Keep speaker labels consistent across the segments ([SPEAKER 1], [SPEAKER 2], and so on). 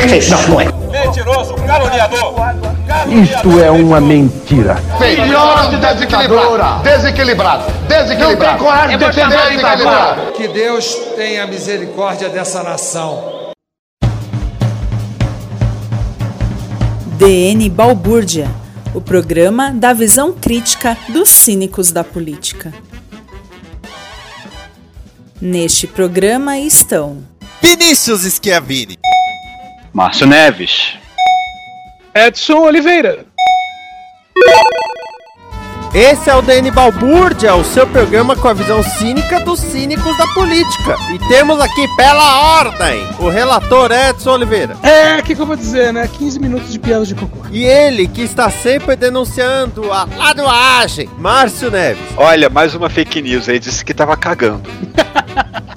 [SPEAKER 1] Perfeito. Não, não é.
[SPEAKER 2] Mentiroso, caluniador.
[SPEAKER 1] Isto é uma mentira.
[SPEAKER 3] Melhor de desequilibrado. Desequilibrado. Desequilibrado. Não tem coragem de defender desequilibrado.
[SPEAKER 4] Que Deus tenha misericórdia dessa nação.
[SPEAKER 5] DN Balbúrdia, o programa da visão crítica dos cínicos da política. Neste programa estão
[SPEAKER 6] Vinícius Schiavini.
[SPEAKER 7] Márcio Neves.
[SPEAKER 2] Edson Oliveira.
[SPEAKER 8] Esse é o DN Balbúrdia, o seu programa com a visão cínica dos cínicos da política. E temos aqui, pela ordem, o relator Edson Oliveira.
[SPEAKER 2] É, o que, que eu vou dizer, né? 15 minutos de piada de cocô.
[SPEAKER 8] E ele, que está sempre denunciando a ladoagem, Márcio Neves.
[SPEAKER 7] Olha, mais uma fake news aí, disse que tava cagando.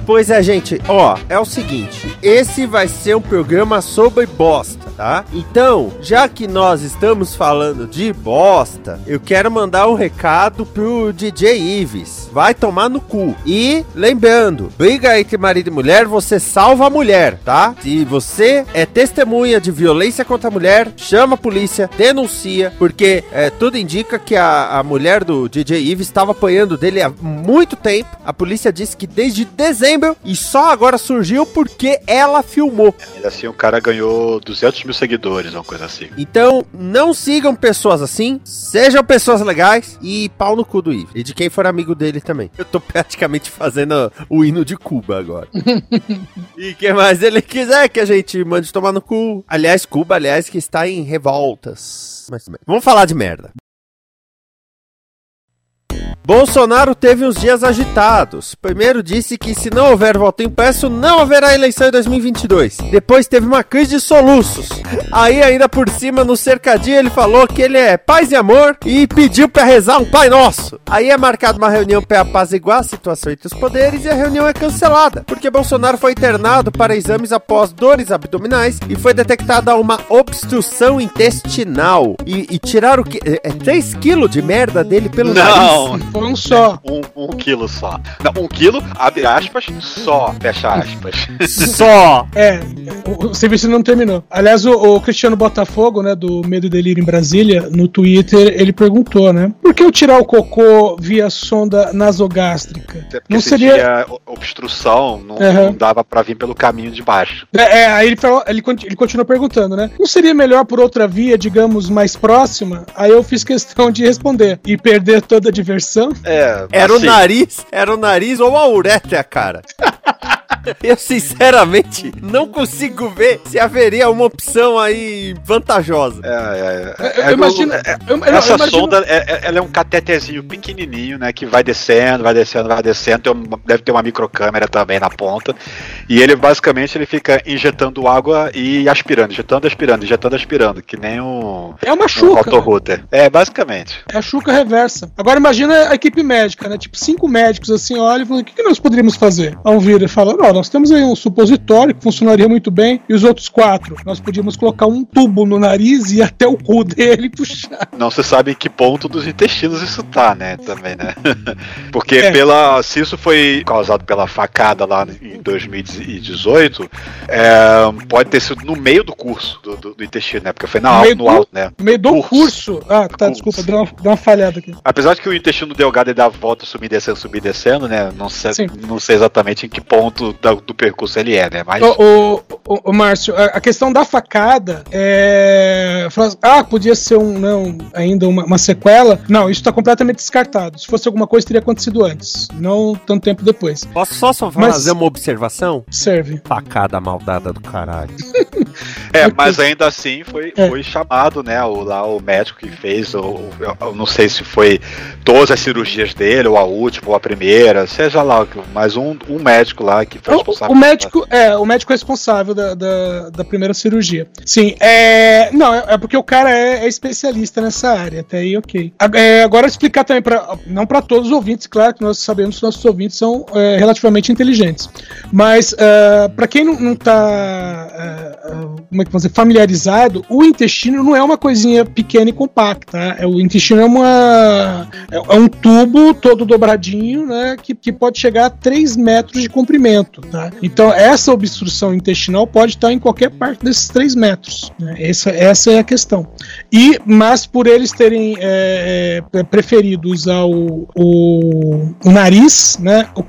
[SPEAKER 8] Pois é, gente, ó, é o seguinte, esse vai ser um programa sobre bosta, tá? Então, já que nós estamos falando de bosta, eu quero mandar um recado pro DJ Ives. Vai tomar no cu. E, lembrando, briga entre marido e mulher, você salva a mulher, tá? Se você é testemunha de violência contra a mulher, chama a polícia, denuncia, porque é, tudo indica que a, a mulher do DJ Ives estava apanhando dele há muito tempo. A polícia disse que desde dezembro e só agora surgiu porque ela filmou.
[SPEAKER 7] Ainda assim, o cara ganhou 200 mil seguidores, uma coisa assim.
[SPEAKER 8] Então, não sigam pessoas assim, sejam pessoas legais e pau no cu do Ives. E de quem for amigo dele também. Eu tô praticamente fazendo o hino de Cuba agora. e que mais ele quiser que a gente mande tomar no cu. Aliás, Cuba, aliás, que está em revoltas. Mas, vamos falar de merda. Bolsonaro teve uns dias agitados. Primeiro disse que se não houver voto impresso, não haverá eleição em 2022. Depois teve uma crise de soluços. Aí ainda por cima no cercadinho ele falou que ele é paz e amor e pediu para rezar um Pai Nosso. Aí é marcada uma reunião para apaziguar a situação entre os poderes e a reunião é cancelada, porque Bolsonaro foi internado para exames após dores abdominais e foi detectada uma obstrução intestinal. E, e tiraram o que? É, 3 quilos de merda dele pelo
[SPEAKER 7] Não.
[SPEAKER 8] nariz.
[SPEAKER 2] Um só.
[SPEAKER 7] Um, um quilo só. Não, um quilo, abre aspas, só, fecha aspas.
[SPEAKER 8] Só.
[SPEAKER 2] É, o, o serviço não terminou. Aliás, o, o Cristiano Botafogo, né, do Medo e Delírio em Brasília, no Twitter, ele perguntou, né? Por que eu tirar o cocô via sonda nasogástrica?
[SPEAKER 7] Porque
[SPEAKER 2] Não
[SPEAKER 7] se
[SPEAKER 2] seria.
[SPEAKER 7] obstrução, não,
[SPEAKER 2] Aham.
[SPEAKER 7] não dava pra vir pelo caminho de baixo.
[SPEAKER 2] É, é, aí ele, falou, ele, ele continuou perguntando, né? Não seria melhor por outra via, digamos, mais próxima? Aí eu fiz questão de responder. E perder toda a diversão?
[SPEAKER 7] É,
[SPEAKER 8] Era
[SPEAKER 7] assim,
[SPEAKER 8] o nariz, era o nariz ou a uretra, cara. Eu sinceramente não consigo ver se haveria uma opção aí vantajosa.
[SPEAKER 7] É, é,
[SPEAKER 2] Eu-
[SPEAKER 7] é,
[SPEAKER 2] eu
[SPEAKER 7] é,
[SPEAKER 2] imagino-
[SPEAKER 7] é,
[SPEAKER 2] eu- eu- eu
[SPEAKER 7] essa
[SPEAKER 2] imagino-
[SPEAKER 7] sonda é, ela é um catetezinho pequenininho, né? Que vai descendo, vai descendo, vai descendo. Uma- deve ter uma microcâmera também na ponta. E ele basicamente ele fica injetando água e aspirando, injetando, aspirando, injetando, aspirando, que nem um,
[SPEAKER 2] É uma
[SPEAKER 7] um
[SPEAKER 2] chuca.
[SPEAKER 7] autorouter. É, basicamente.
[SPEAKER 2] É a chuca reversa. Agora imagina a equipe médica, né? Tipo, cinco médicos assim olham e falam: o que, que nós poderíamos fazer? Um vira e fala: não, nós temos aí um supositório que funcionaria muito bem. E os outros quatro? Nós podíamos colocar um tubo no nariz e até o cu dele puxar.
[SPEAKER 7] Não se sabe em que ponto dos intestinos isso tá, né? Também, né? Porque
[SPEAKER 2] É.
[SPEAKER 7] pela, se isso foi causado pela facada lá em 2018, é, pode ter sido no meio do curso do, do- do intestino, né? Porque foi na
[SPEAKER 2] No
[SPEAKER 7] alto, no alto, né?
[SPEAKER 2] No meio do
[SPEAKER 7] Curso.
[SPEAKER 2] curso. Ah, tá,
[SPEAKER 7] Curso.
[SPEAKER 2] desculpa, deu uma, deu uma falhada aqui.
[SPEAKER 7] Apesar de que o intestino delgado ele dá a volta subir e descendo, subir e descendo, né? Não sei,
[SPEAKER 2] Sim.
[SPEAKER 7] não sei exatamente em que ponto do, do percurso ele é, né? Mas.
[SPEAKER 2] O, o, o Márcio, a, a, questão da facada é. Ah, podia ser um, não, ainda uma, uma sequela. Não, isso está completamente descartado. Se fosse alguma coisa, teria acontecido antes, não tanto tempo depois.
[SPEAKER 8] Posso só, só Mas, fazer uma observação?
[SPEAKER 2] Serve.
[SPEAKER 8] Facada maldada do caralho.
[SPEAKER 7] é, mas ainda assim foi, é. foi chamado, né? O, lá o médico que fez, ou, eu não sei se foi todas as cirurgias dele, ou a última, ou a primeira, seja lá, mas um, um médico lá que foi
[SPEAKER 2] responsável. O, médico, é, o médico responsável da, da, da primeira cirurgia. Sim, é. Não, é, é porque o cara é, é, especialista nessa área, até aí ok. É, agora explicar também, pra, não para todos os ouvintes, claro que nós sabemos que nossos ouvintes são é, relativamente inteligentes, mas é, para quem não, não tá como é que dizer, familiarizado, o intestino não é uma coisinha pequena e compacta. Tá? É, o intestino é uma é, é, um tubo todo dobradinho, né, que, que pode chegar a 3 metros de comprimento. Tá? Então, essa obstrução intestinal pode estar em qualquer parte desses 3 metros. Né? Essa, essa é a questão. E, mas por eles terem é, é, preferido usar o, o, o nariz, né, o,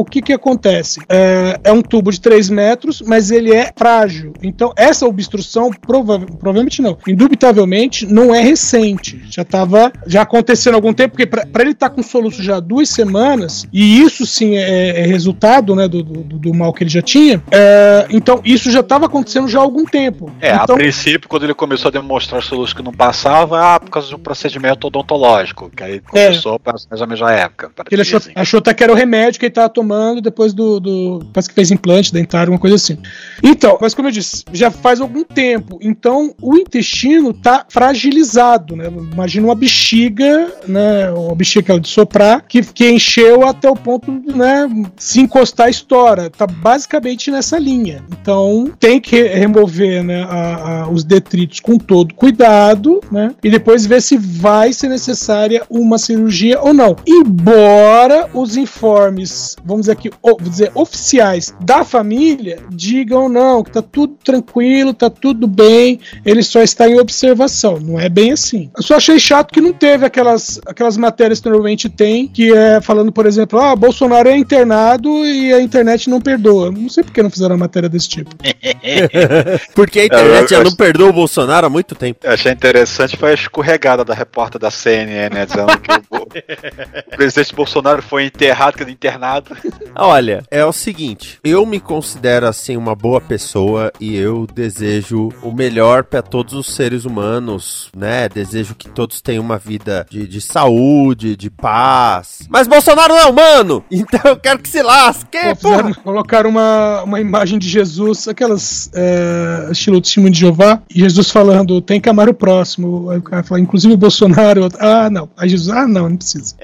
[SPEAKER 2] o, que, que acontece? É, é um tubo de 3 metros, mas ele é frágil. Então, essa obstrução, prova provavelmente não, indubitavelmente, não é recente. Já estava já acontecendo há algum tempo, porque para ele estar tá com soluço já há duas semanas, e isso sim é, é resultado né, do, do, do, mal que ele já tinha, é, então isso já estava acontecendo já há algum tempo.
[SPEAKER 7] É,
[SPEAKER 2] então,
[SPEAKER 7] a princípio, quando ele começou a demonstrar soluços que não passavam, ah, por causa de um procedimento odontológico, que aí começou é. mais ou menos a época.
[SPEAKER 2] Ele achou, assim. achou até que era o remédio que ele estava tomando depois do, do. Parece que fez implante dentário, uma coisa assim. Então, mas como eu disse, já faz algum tempo. Então, o intestino está fragilizado, né? Imagina uma bexiga, né? Uma bexiga de soprar, que, que encheu até o ponto, né? Se encostar, estoura. Tá basicamente nessa linha. Então, tem que remover, né? A, a, os detritos com todo cuidado, né? E depois ver se vai ser necessária uma cirurgia ou não. Embora os informes, vamos dizer aqui, vamos dizer, oficiais da família digam não, que tá tudo tranquilo, tá tudo bem, ele só está em observação. Não é bem assim. Eu só achei chato que não teve aquelas, aquelas matérias que normalmente tem, que é falando, por exemplo, ah, Bolsonaro é internado e a internet não perdoa. Não sei por que não fizeram uma matéria desse tipo.
[SPEAKER 8] Porque a internet já não perdoa o Bolsonaro há muito tempo.
[SPEAKER 7] Eu achei interessante foi a escorregada da repórter da CNN, né? Dizendo que o, o presidente Bolsonaro foi enterrado, que internado.
[SPEAKER 8] Olha, é o seguinte, eu me considero assim uma boa pessoa e eu desejo o melhor para todos os seres humanos, né? Desejo que todos tenham uma vida de, de saúde, de paz. Mas Bolsonaro não é humano! Então eu quero que se lasque!
[SPEAKER 2] Pô, colocaram uma, uma imagem de Jesus, aquelas é, estilo testemunho de Jeová, e Jesus falando, tem que amar o próximo. Aí o cara fala, inclusive o Bolsonaro. Ah, não. Aí Jesus, ah, não, não precisa.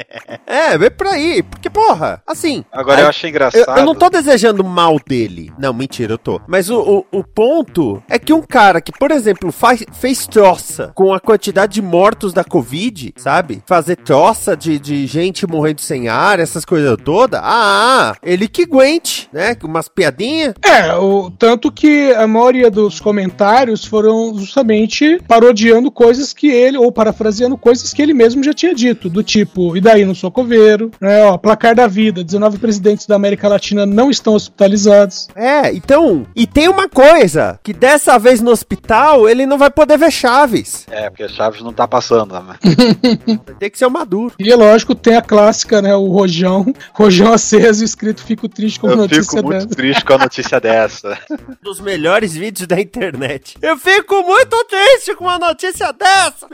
[SPEAKER 8] É, vem por aí. Porque, porra, assim.
[SPEAKER 7] Agora
[SPEAKER 8] aí,
[SPEAKER 7] eu achei engraçado.
[SPEAKER 8] Eu, eu, não tô desejando mal dele. Não, mentira, eu tô. Mas o, o, o ponto é que um cara que, por exemplo, faz, fez troça com a quantidade de mortos da Covid, sabe? Fazer troça de, de gente morrendo sem ar, essas coisas todas. Ah, ele que aguente, né? Umas piadinhas.
[SPEAKER 2] É, o, tanto que a maioria dos comentários foram justamente parodiando coisas que ele, ou parafraseando coisas que ele mesmo já tinha dito, do tipo, e daí não sou coveiro, né? Ó, placar da vida, 19 presidentes da América Latina não estão hospitalizados.
[SPEAKER 8] É, então, e tem uma coisa, que dessa vez no hospital ele não vai poder ver Chaves.
[SPEAKER 7] É, porque Chaves não tá passando, né?
[SPEAKER 8] tem que ser o Maduro.
[SPEAKER 2] E é lógico, tem a clássica, né? O Rojão, Rojão aceso escrito Fico triste com a
[SPEAKER 7] notícia dessa. Eu fico muito triste com a notícia dessa.
[SPEAKER 8] Um dos melhores vídeos da internet. Eu fico muito triste com uma notícia dessa.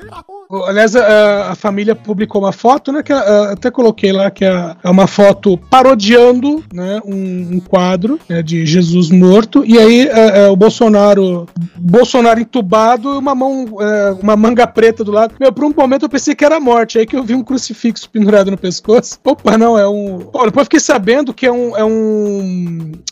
[SPEAKER 2] Aliás, a, a família publicou uma foto, né? Que a, até coloquei lá que é, é uma foto parodiando, né? Um, um quadro né, de Jesus morto. E aí é, é, o Bolsonaro, Bolsonaro entubado, uma mão, uma manga preta do lado. Meu, por um momento eu pensei que era morte. Aí que eu vi um crucifixo pendurado no pescoço. Opa, não, é um. Olha, depois fiquei sabendo que é um, é um,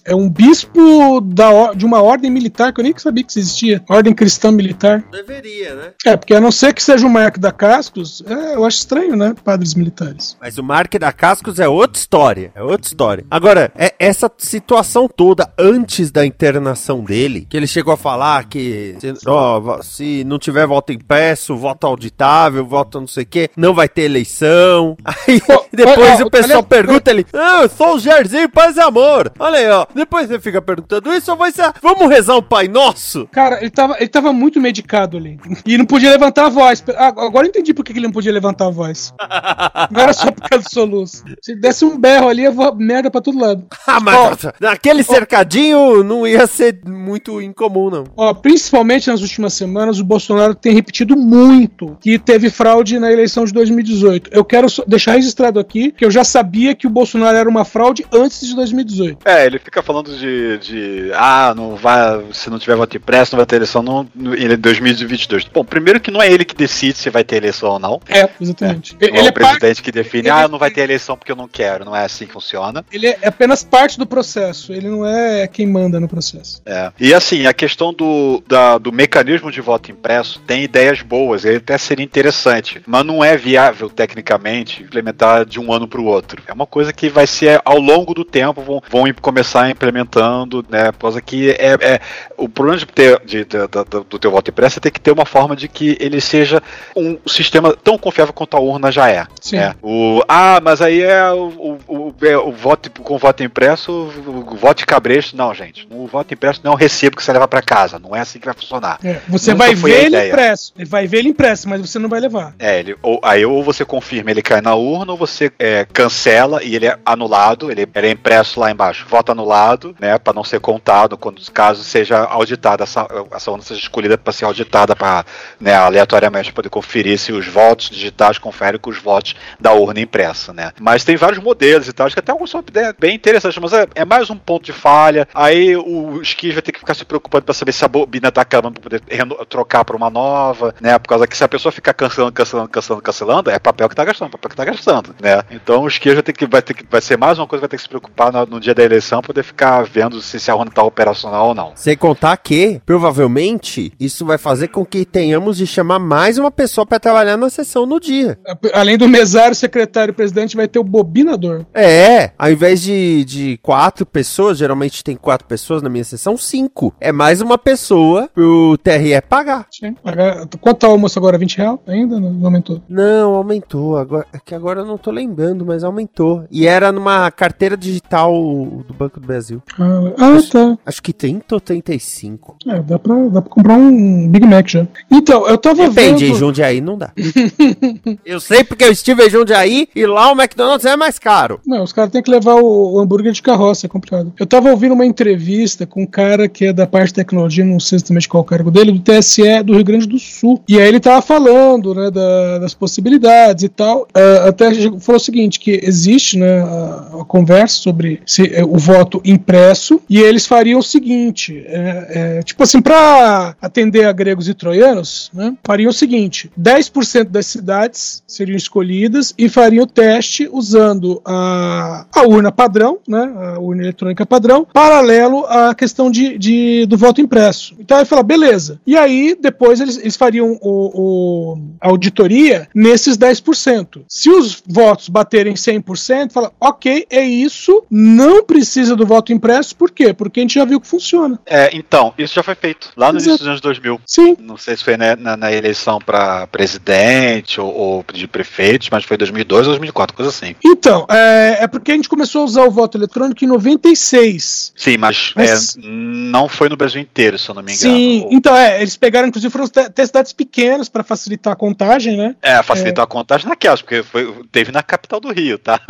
[SPEAKER 2] é um bispo da, de uma ordem militar que eu nem sabia que existia. Ordem cristã militar.
[SPEAKER 8] Deveria né?
[SPEAKER 2] É, porque a não ser que seja o Mark da Cascos, é, eu acho estranho, né? Padres militares.
[SPEAKER 8] Mas o Mark da Cascos é outra história. É outra história. Agora, é essa situação toda antes da internação dele, que ele chegou a falar que se, ó, se não tiver voto impresso, voto auditável, voto não sei o que, não vai ter eleição. Aí depois o pessoal
[SPEAKER 2] olha-
[SPEAKER 8] pergunta ele, ah, eu sou o Jairzinho Paz e Amor. Olha aí, ó. Depois você fica perguntando isso, vai ser, vamos rezar um Pai Nosso?
[SPEAKER 2] Cara, ele tava, ele tava muito medicado ali. E não podia levantar a voz. Ah, Agora eu entendi por que ele não podia levantar a voz. Não era só por causa do soluço. Se desse um berro ali, eu vou merda pra todo lado.
[SPEAKER 8] Ah, mas
[SPEAKER 2] Ó,
[SPEAKER 8] nossa, naquele cercadinho não ia ser muito incomum, não.
[SPEAKER 2] Ó, principalmente nas últimas semanas, o Bolsonaro tem repetido muito que teve fraude na eleição de 2018. Eu quero deixar registrado aqui que eu já sabia que o Bolsonaro era uma fraude antes de 2018.
[SPEAKER 7] É, ele fica falando de, de ah, não vai, se não tiver voto impresso, não vai ter eleição no, no, em 2022. Bom, primeiro que não é ele que decide se vai ter eleição ou não.
[SPEAKER 2] É, exatamente.
[SPEAKER 7] Não
[SPEAKER 2] Ele,
[SPEAKER 7] é
[SPEAKER 2] ele
[SPEAKER 7] o
[SPEAKER 2] é parte,
[SPEAKER 7] presidente que define,
[SPEAKER 2] ele-
[SPEAKER 7] ah, não vai ter eleição porque eu não quero. Não é assim que funciona.
[SPEAKER 2] ele é apenas parte do processo. Ele não é quem manda no processo.
[SPEAKER 7] É. E assim, a questão do, da- do mecanismo de voto impresso tem ideias boas, ele até seria interessante, mas não é viável tecnicamente implementar de um ano para o outro. É uma coisa que vai ser ao longo do tempo, vão, vão começar implementando, né? Por causa que é, é- o problema de ter, de- de- da- do teu voto impresso é ter que ter uma forma de que ele seja um sistema tão confiável quanto a urna já é.
[SPEAKER 2] Sim.
[SPEAKER 7] né? O, ah, mas aí é o, o, o- é o voto com voto impresso, o, voto de cabresto. Não, gente. O voto impresso não é um recibo que você leva para casa. Não é assim que vai funcionar.
[SPEAKER 2] É, você
[SPEAKER 7] Nunca
[SPEAKER 2] vai ver ele impresso. Ele vai ver ele impresso, mas você não vai levar.
[SPEAKER 7] É, ele, ou, aí ou você confirma ele cai na urna, ou você é, cancela e ele é anulado, ele, ele é impresso lá embaixo, voto anulado, né, para não ser contado quando caso seja auditada, essa, essa urna seja escolhida para ser auditada para, né, aleatoriamente poder conferir se os votos digitais conferem com os votos da urna impressa, né. Mas tem vários modelos e tal, acho que até alguns são bem interessantes, mas é, é mais um ponto de falha. Aí o esquis vai ter que ficar se preocupando para saber se a bobina tá acabando para poder trocar para uma nova, né? Por causa que se a pessoa ficar cancelando, cancelando, cancelando, cancelando, é papel que tá gastando, papel que tá gastando, né? Então o esquis vai ter que vai ter que vai ser mais uma coisa que vai ter que se preocupar no, no dia da eleição poder ficar vendo se, se a urna tá operacional ou não.
[SPEAKER 8] Sem contar que, provavelmente, isso vai fazer com que tenhamos de chamar mais uma pessoa para trabalhar na sessão no dia.
[SPEAKER 2] Além do mesário, secretário e presidente, vai ter o bobinador.
[SPEAKER 8] É, ao invés de, de quatro pessoas, geralmente tem quatro pessoas na minha sessão, cinco. É mais uma pessoa pro TRE pagar.
[SPEAKER 2] Sim. Pagar- Quanto tá o almoço agora? 20 reais? Ainda não aumentou.
[SPEAKER 8] Não, aumentou. Agora, é que agora eu não tô lembrando, mas aumentou. E era numa carteira digital do Banco do Brasil.
[SPEAKER 2] Ah, ah, tá.
[SPEAKER 8] Acho que 30 ou 35.
[SPEAKER 2] É, dá pra, dá pra comprar um Big Mac já. Então, eu tava
[SPEAKER 8] Depende, em
[SPEAKER 2] vendo...
[SPEAKER 8] Jundiaí não dá. eu sei porque eu estive em Jundiaí e lá o McDonald's é mais caro.
[SPEAKER 2] Não, os caras têm que levar o, o hambúrguer de carroça, é complicado. Eu tava ouvindo uma entrevista com um cara que é da parte de tecnologia, não sei exatamente qual é o cargo dele, do TSE do Rio Grande do Sul. E aí ele tava falando, né, da- das possibilidades e tal. Ah, até falou o seguinte, que existe, né, a, a conversa sobre se, eh, o voto impresso, e eles fariam o seguinte, é, é, tipo assim, pra atender a gregos e troianos, né, fariam o seguinte, 10% das cidades seriam escolhidas e fariam o teste usando a, a urna padrão, né, a urna eletrônica padrão, paralelo à questão de, de- do voto impresso. Então aí fala, beleza. E aí depois eles, eles fariam o, o- a auditoria nesses 10%. Se os votos baterem 100%, fala, ok, é isso, não precisa do voto impresso, por quê? Porque a gente já viu que funciona.
[SPEAKER 7] É, então, isso já foi feito lá no
[SPEAKER 2] Exato.
[SPEAKER 7] início dos anos 2000.
[SPEAKER 2] Sim.
[SPEAKER 7] Não sei se foi né, na, na eleição para presidente ou, ou de prefeitos, mas foi 2002 ou 2004, coisa assim.
[SPEAKER 2] Então, é, é porque a gente começou a usar o voto eletrônico em 96.
[SPEAKER 7] Sim, mas,
[SPEAKER 2] Mas-
[SPEAKER 7] é, não foi no Brasil inteiro, se eu não me engano.
[SPEAKER 2] Sim, então é, eles pegaram, inclusive, foram até cidades pequenas para facilitar a contagem, né?
[SPEAKER 7] É, facilitou a contagem naquelas, porque foi, teve na capital do Rio, tá?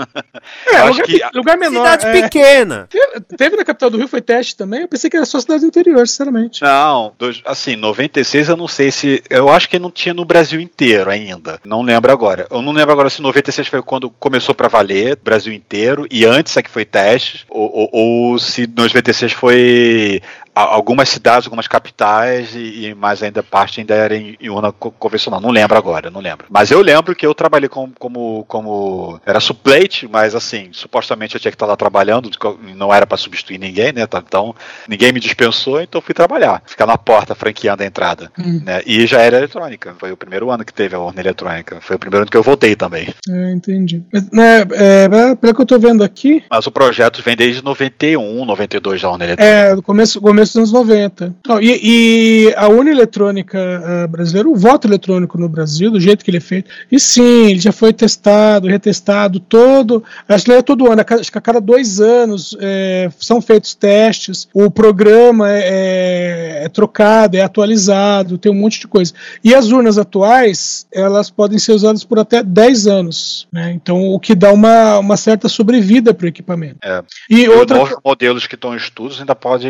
[SPEAKER 2] É,
[SPEAKER 7] Eu
[SPEAKER 2] lugar,
[SPEAKER 7] acho que-
[SPEAKER 2] lugar menor.
[SPEAKER 8] Cidade
[SPEAKER 2] é.
[SPEAKER 8] Pequena.
[SPEAKER 2] Teve, teve na capital do Rio, foi teste também. Eu pensei que era só cidade interior, sinceramente.
[SPEAKER 7] Não, dois- assim, 96 eu não sei se. Eu acho que não tinha no Brasil inteiro ainda. Não lembro agora. Eu não lembro agora se 96 foi quando começou pra valer, Brasil inteiro, e antes é que foi teste, ou, ou, ou se 96 foi algumas cidades, algumas capitais e, e mais ainda parte ainda era em, em urna convencional. Não lembro agora, não lembro. Mas eu lembro que eu trabalhei como, como, como era suplente, mas assim, supostamente eu tinha que estar lá trabalhando, não era para substituir ninguém, né? Tá, então ninguém me dispensou, então fui trabalhar, ficar na porta franqueando a entrada, hum. né? E já era eletrônica. Foi o primeiro ano que teve a urna eletrônica. Foi o primeiro ano que eu voltei também.
[SPEAKER 2] É, entendi. Né, é, é, pelo que eu tô vendo aqui.
[SPEAKER 7] Mas o projeto vem desde 91, 92 da urna eletrônica.
[SPEAKER 2] É, do começo, começo dos anos 90. Então, e, e, a urna eletrônica uh, brasileira, o voto eletrônico no Brasil, do jeito que ele é feito, e sim, ele já foi testado, retestado todo. Acho que é todo ano, acho que a cada dois anos é, são feitos testes, o programa é, é, é trocado, é atualizado, tem um monte de coisa. E as urnas atuais, elas podem ser usadas por até 10 anos. Né? Então, o que dá uma, uma certa sobrevida para o equipamento.
[SPEAKER 7] É. E, e outra... novos modelos que estão em estudos ainda pode,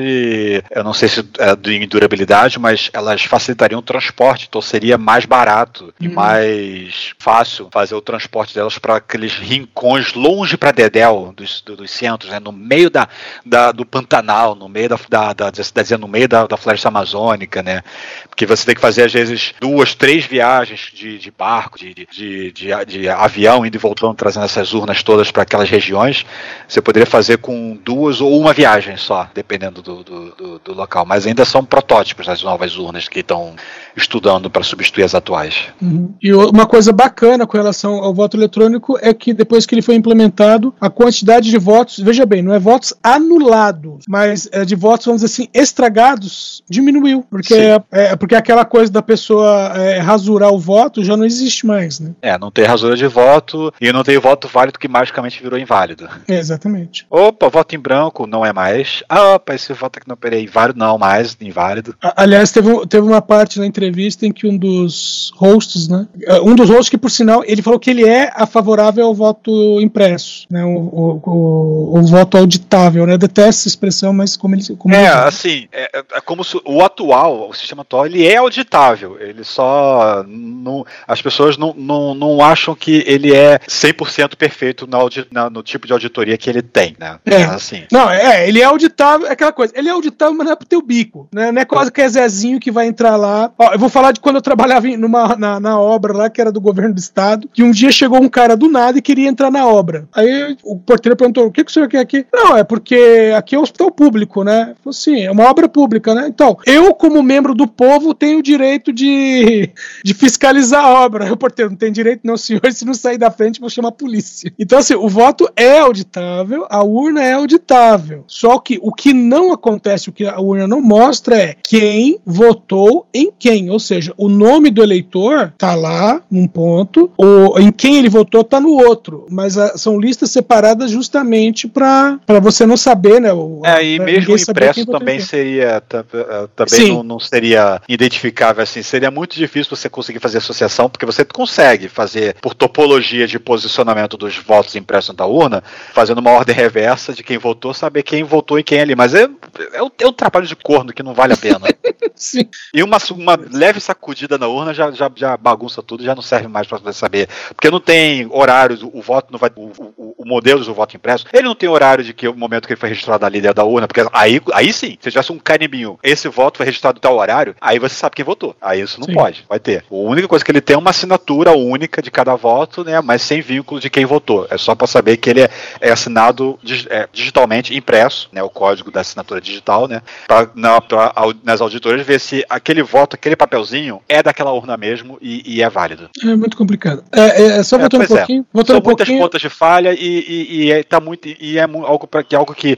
[SPEAKER 7] eu não sei se é de durabilidade, mas elas facilitariam o transporte, então seria mais barato e uhum. mais fácil fazer o transporte delas para aqueles rincões longe para Dedéu dos, dos centros, né? no meio da, da, do Pantanal, no meio da, da, da, da no meio da, da floresta amazônica, né? Porque você tem que fazer às vezes duas, três viagens de, de barco, de, de, de, de avião, indo e voltando, trazendo essas urnas todas para aquelas regiões. Você poderia fazer com duas ou uma viagem só, dependendo do, do, do, do local. Mas ainda são protótipos das novas urnas que estão estudando para substituir as atuais.
[SPEAKER 2] Uhum. E uma coisa bacana com relação ao voto eletrônico é que depois que ele foi implementado, a quantidade de votos, veja bem, não é votos anulados, mas é de votos, vamos dizer assim, estragados, diminuiu. Porque, é, é, porque aquela coisa da pessoa é, rasurar o voto já não existe mais, né?
[SPEAKER 7] É, não tem rasura de voto e não tem voto válido que magicamente virou inválido.
[SPEAKER 2] Exatamente.
[SPEAKER 7] Opa, voto em branco não é mais. Ah, opa, esse voto aqui não operei inválido, não mais, inválido.
[SPEAKER 2] Aliás, teve, teve uma parte na entrevista em que um dos hosts, né? Um dos hosts que, por sinal, ele falou que ele é a favorável ao voto impresso, né? O, o, o, o voto auditável, né? Eu detesto essa expressão, mas como ele. Como
[SPEAKER 7] é, ele assim, é, é, como se, o atual, o sistema atual, ele é auditável. Ele só. Não, as pessoas não, não, não acham que ele é 100% perfeito na, na, no tipo de auditoria que ele tem, né?
[SPEAKER 2] É. Assim. Não, é, ele é auditável, é aquela coisa. Ele é auditável, mas não é pro teu bico, né? Não é quase que é Zezinho que vai entrar lá. Ó, eu vou falar de quando eu trabalhava numa, na, na obra lá, que era do governo do estado, que um dia chegou um cara do nada e queria entrar na obra. Aí o porteiro perguntou: o que, que o senhor quer aqui? Não, é porque aqui é um hospital público, né? Falei assim, é uma obra pública, né? Então, eu, como membro do povo, tenho o direito de, de fiscalizar a obra. Aí o porteiro não tem direito, não, senhor. Se não sair da frente, vou chamar a polícia. Então, assim, o voto é auditável, a urna é auditável. Só que o que não acontece, o que a urna não mostra é quem votou em quem. Ou seja, o nome do eleitor tá lá num ponto, ou em quem ele votou tá no outro. Mas a, são listas separadas justamente para você não saber, né? O,
[SPEAKER 7] é, e mesmo impresso também seria eh, também não, não, seria identificável assim. Seria muito difícil você conseguir fazer associação, porque você consegue fazer por topologia de posicionamento dos votos impressos da urna, fazendo uma ordem reversa de quem votou, saber quem votou e quem ali. Mas é, é, é um trabalho de corno que não vale a pena. Sim. E uma, uma leve sacudida na urna já, já, já bagunça tudo, já não serve mais para saber. Porque não tem horários, o, o voto não vai. O, o, o, modelo do voto impresso, ele não tem horário de que o momento que ele foi registrado ali dentro da urna, porque aí, aí sim, se tivesse um carimbinho, esse voto foi registrado em tal horário, aí você sabe quem votou. Aí isso não sim. pode, vai ter. A única coisa que ele tem é uma assinatura única de cada voto, né? Mas sem vínculo de quem votou. É só para saber que ele é, é assinado é, digitalmente, impresso, né? O código da assinatura digital, né? Pra, na, pra, nas auditoras ver se aquele voto, aquele papelzinho é daquela urna mesmo e, e é válido.
[SPEAKER 2] É muito complicado. É, é, é só voltando um é. pouquinho. Voltando
[SPEAKER 7] São um muitas pouquinho. pontas de falha e, e, e, é, tá muito, e é algo, pra, que, algo que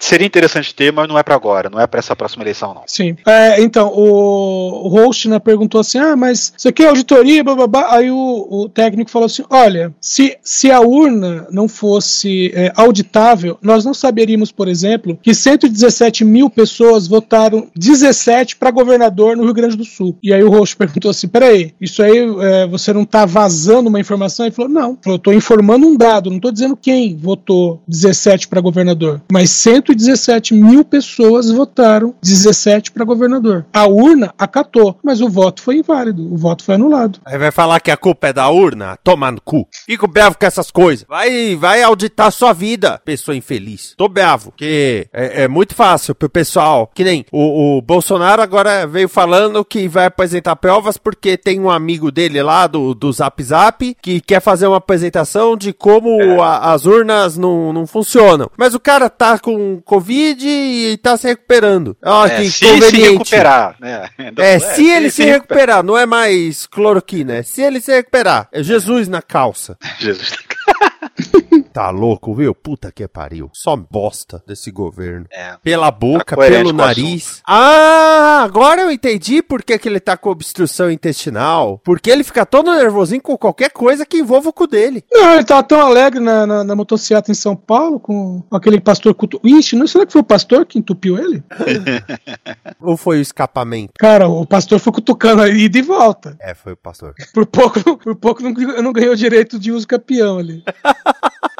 [SPEAKER 7] seria interessante ter, mas não é para agora, não é para essa próxima eleição, não.
[SPEAKER 2] Sim. É, então, o, o host né, perguntou assim: ah, mas isso aqui é auditoria, blá, blá, blá. Aí o, o técnico falou assim: olha, se, se a urna não fosse é, auditável, nós não saberíamos, por exemplo, que 117 mil pessoas votaram 17 para governador no Rio Grande do Sul. E aí o host perguntou assim: peraí, isso aí é, você não tá vazando uma informação? Ele falou: não, eu tô informando um dado, não tô dizendo quem votou 17 para governador, mas 100 117 mil pessoas votaram 17 para governador. A urna acatou, mas o voto foi inválido, o voto foi anulado.
[SPEAKER 8] Aí vai falar que a culpa é da urna? Toma no cu. Fico bravo com essas coisas. Vai, vai auditar sua vida, pessoa infeliz. Tô bravo, porque é, é muito fácil pro pessoal. Que nem o, o Bolsonaro agora veio falando que vai apresentar provas porque tem um amigo dele lá do, do Zap Zap que quer fazer uma apresentação de como a- as urnas não, não funcionam. Mas o cara tá com Covid e tá se recuperando. Ó,
[SPEAKER 7] É,
[SPEAKER 8] que
[SPEAKER 7] se se
[SPEAKER 8] conveniente.
[SPEAKER 7] recuperar, né? Então,
[SPEAKER 8] É, se ele se recuperar, não é mais cloroquina, é se ele se recuperar. É Jesus na calça.
[SPEAKER 7] Jesus.
[SPEAKER 8] Tá louco, viu? Puta que pariu. Só bosta desse governo.
[SPEAKER 7] É.
[SPEAKER 8] Pela boca,
[SPEAKER 7] Tá
[SPEAKER 8] pelo nariz. Ah, agora eu entendi por que, que ele tá com obstrução intestinal. Porque ele fica todo nervosinho com qualquer coisa que envolva o cu dele.
[SPEAKER 2] Não, ele tava tão alegre na, na, na motocicleta em São Paulo com aquele pastor cutu... Ixi, não será que foi o pastor que entupiu ele?
[SPEAKER 8] Ou foi o escapamento?
[SPEAKER 2] Cara, o pastor foi cutucando aí de volta.
[SPEAKER 8] É, foi o pastor.
[SPEAKER 2] Por pouco, por pouco não, eu não ganhei o direito de uso campeão ali.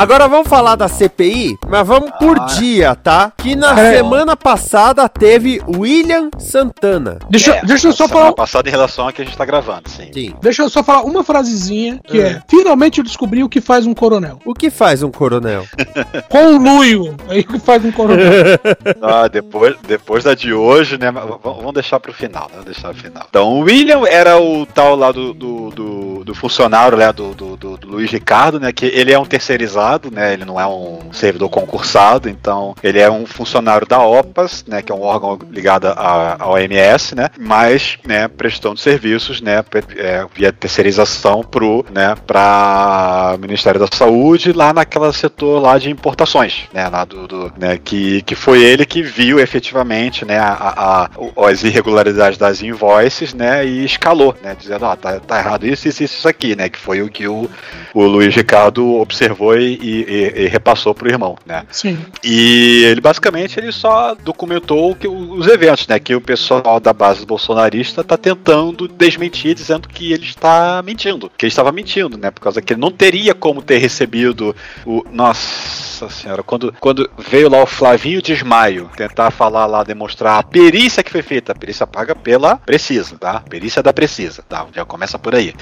[SPEAKER 8] Agora vamos falar da CPI, mas vamos por dia, tá? Que na
[SPEAKER 2] É.
[SPEAKER 8] semana passada teve William Santana.
[SPEAKER 2] Deixa,
[SPEAKER 7] É,
[SPEAKER 2] deixa eu só
[SPEAKER 7] semana
[SPEAKER 2] falar.
[SPEAKER 7] passada em relação a que a gente tá gravando, sim.
[SPEAKER 8] Sim.
[SPEAKER 2] Deixa eu só falar uma frasezinha que
[SPEAKER 8] É.
[SPEAKER 2] é: Finalmente eu descobri o que faz um coronel.
[SPEAKER 8] O que faz um coronel?
[SPEAKER 2] Conluio. Aí o que faz um coronel.
[SPEAKER 7] Ah, depois, depois da de hoje, né? Vamos deixar pro final, né? Vamos deixar pro final. Então, o William era o tal lá do, do, do- do funcionário, né? Do, do, do- do Luiz Ricardo, né? Que ele é um terceirizado, né? Ele não é um servidor concursado, então ele é um funcionário da OPAS, né? Que é um órgão ligado à, OMS, né? Mas, né? Prestando serviços, né? é, via terceirização pro, né? Para Ministério da Saúde, lá naquela setor lá de importações, né? Lá do, do- né, que, que foi ele que viu efetivamente, né? A, a- as irregularidades das invoices, né? E escalou, né? Dizendo, ah, tá, tá errado isso, isso, isso aqui, né? Que foi o que o, o Luiz Ricardo observou e, e- e repassou pro irmão, né?
[SPEAKER 2] Sim.
[SPEAKER 7] E ele basicamente ele só documentou que os eventos, né? Que o pessoal da base bolsonarista tá tentando desmentir, dizendo que ele está mentindo. Que ele estava mentindo, né? Por causa que ele não teria como ter recebido o. Nossa senhora, quando, quando veio lá o Flavinho Desmaio tentar falar lá, demonstrar a perícia que foi feita, a perícia paga pela Precisa, tá? Perícia da Precisa, tá? Já começa por aí.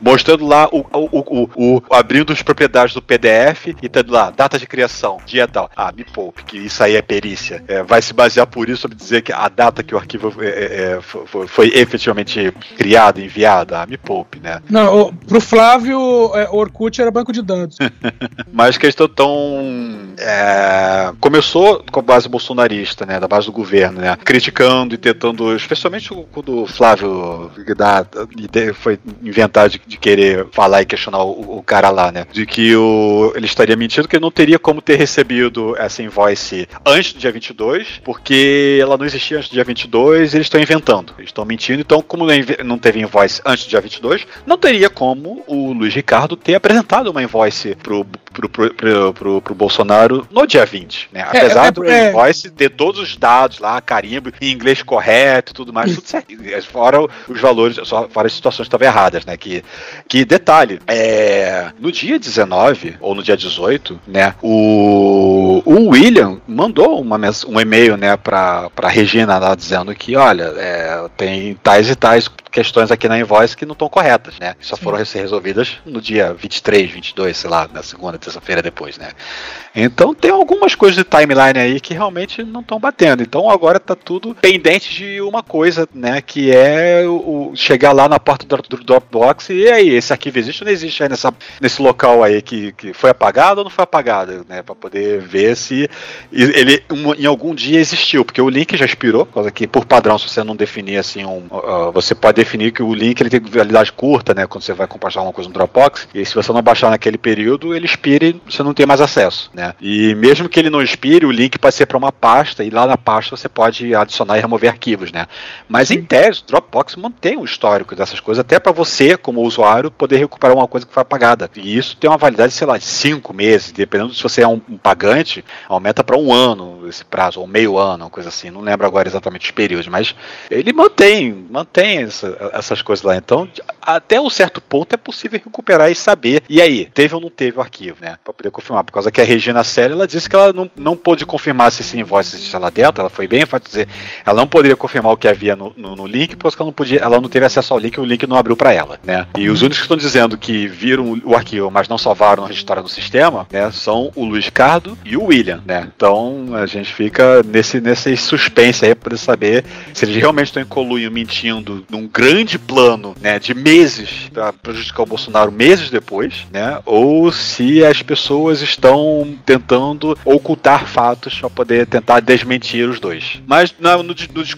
[SPEAKER 7] Mostrando lá o, o, o, o- abrindo as propriedades do PDF e tendo lá, data de criação, dia tal. Ah, me poupe, que isso aí é perícia. É, vai se basear por isso sobre dizer que a data que o arquivo é, é, é, foi, foi- foi efetivamente criado, enviado. Ah, me poupe, né?
[SPEAKER 2] Não, o- pro Flávio, é, Orkut era banco de dados.
[SPEAKER 7] Mas questão tão. É, começou com a base bolsonarista, né? Da base do governo, né? Criticando e tentando, especialmente quando o Flávio foi inventar de, de querer falar e questionar o, o cara lá, né? De que o, ele estaria mentindo que ele não teria como ter recebido essa invoice antes do dia 22, porque ela não existia antes do dia 22 eles estão inventando. Eles estão mentindo, então, como não teve invoice antes do dia 22, não teria como o Luiz Ricardo ter apresentado uma invoice pro, pro, pro, pro, pro- Bolsonaro no dia 20, né? Apesar
[SPEAKER 2] é,
[SPEAKER 7] do
[SPEAKER 2] é.
[SPEAKER 7] invoice ter todos os dados lá, carimbo, em inglês correto e tudo mais, tudo certo. Fora os valores, só fora as situações que estavam erradas, né? Que, que detalhe, é, no dia 19 ou no dia 18, né? O, o William mandou uma, um e-mail, né, pra, pra Regina lá dizendo que, olha, é, tem tais e tais questões aqui na invoice que não estão corretas, né? Só foram ser resolvidas no dia 23, 22, sei lá, na segunda, terça-feira depois, né? Então tem algumas coisas de timeline aí que realmente não estão batendo. Então agora tá tudo pendente de uma coisa, né? Que é o, o chegar lá na porta do, do Dropbox e aí, esse arquivo existe ou não existe aí nessa, nesse local aí que, que foi apagado ou não foi apagado, né? Pra poder ver se ele um- em algum dia existiu, porque o link já expirou, causa que por padrão, se você não definir assim um. uh, você pode definir que o link ele tem validade curta, né? Quando você vai compartilhar alguma coisa no Dropbox, e se você não baixar naquele período, ele expira e você não tem mais acesso, né? E mesmo que ele não expire, o link pode ser para uma pasta, e lá na pasta você pode adicionar e remover arquivos, né? Mas em tese, o Dropbox mantém o histórico dessas coisas, até para você, como usuário, poder recuperar uma coisa que foi apagada. E isso tem uma validade, sei lá, de cinco meses, dependendo se você é um, um pagante, aumenta para um ano esse prazo, ou meio ano, uma coisa assim. Não lembro agora exatamente os períodos, mas ele mantém, mantém essa, essas coisas lá. Então, até um certo ponto é possível recuperar e saber. E aí, teve ou não teve o arquivo, né? Pra poder confirmar. Por causa que a Regina Série, ela disse que ela não, não pôde confirmar se esse invoice existe lá dentro. Ela foi bem enfática dizer, ela não poderia confirmar o que havia no, no, no link, porque ela não podia, ela não teve acesso ao link, o link não abriu para ela, né? E os únicos que estão dizendo que viram o arquivo, mas não salvaram, não registraram no sistema, né? São o Luiz Cardo e o William, né? Então a gente fica nesse, nesse suspense aí para saber se eles realmente estão em colunho mentindo num grande plano, né? De meses para prejudicar o Bolsonaro meses depois, né? Ou se as pessoas estão tentando ocultar fatos para poder tentar desmentir os dois. Mas no, no,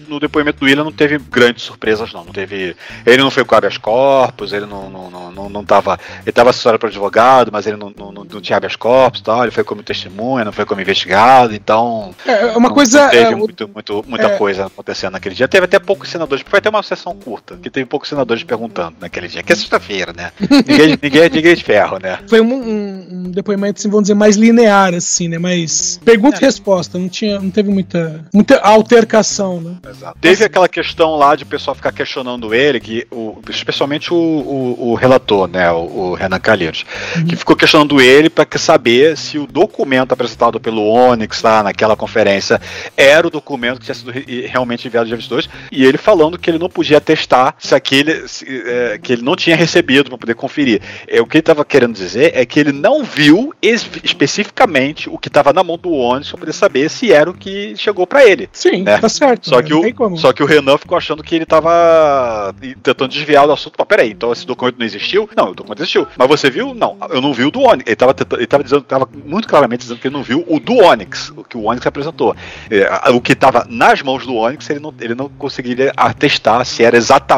[SPEAKER 7] no, depoimento do William não teve grandes surpresas, não. Não teve. Ele não foi com habeas corpus, ele não, não, não, não, não tava. Ele estava assessorado para advogado, mas ele não, não, não, tinha habeas corpus tal. Ele foi como testemunha, não foi como investigado, então.
[SPEAKER 2] É, uma não, coisa.
[SPEAKER 7] Não teve é, muito, muito, muita é, coisa acontecendo naquele dia. Teve até poucos senadores, porque foi até uma sessão curta, que teve poucos senadores perguntando naquele dia, que é sexta-feira, né? ninguém, ninguém, é de ferro, né?
[SPEAKER 2] Foi um, um, um, depoimento, assim, vamos dizer, mais linear, assim, né? Mais pergunta é. e resposta, não, tinha, não teve muita, muita altercação, né?
[SPEAKER 7] Exato. Teve aquela questão lá de o pessoal ficar questionando ele, que o, especialmente o, o, o relator, né? O, o Renan Calheiros, uhum. que ficou questionando ele para saber se o documento apresentado pelo Onyx lá naquela conferência era o documento que tinha sido realmente enviado dia 22, e ele falando que ele não podia testar se aquele se, é, que ele não tinha recebido para poder conferir. É, o que ele estava querendo dizer é que ele não viu es especificamente o que estava na mão do Onyx para poder saber se era o que chegou para ele.
[SPEAKER 2] Sim, né? tá certo.
[SPEAKER 7] Só que, o, só que o Renan ficou achando que ele estava tentando desviar do assunto. Mas peraí, então esse documento não existiu? Não, o documento existiu. Mas você viu? Não, eu não vi o do Onyx. Ele estava ele tava dizendo, tava muito claramente dizendo que ele não viu o do Onyx, o que o Onyx apresentou. É, o que estava nas mãos do Onyx, ele não, ele não conseguiria atestar se era exatamente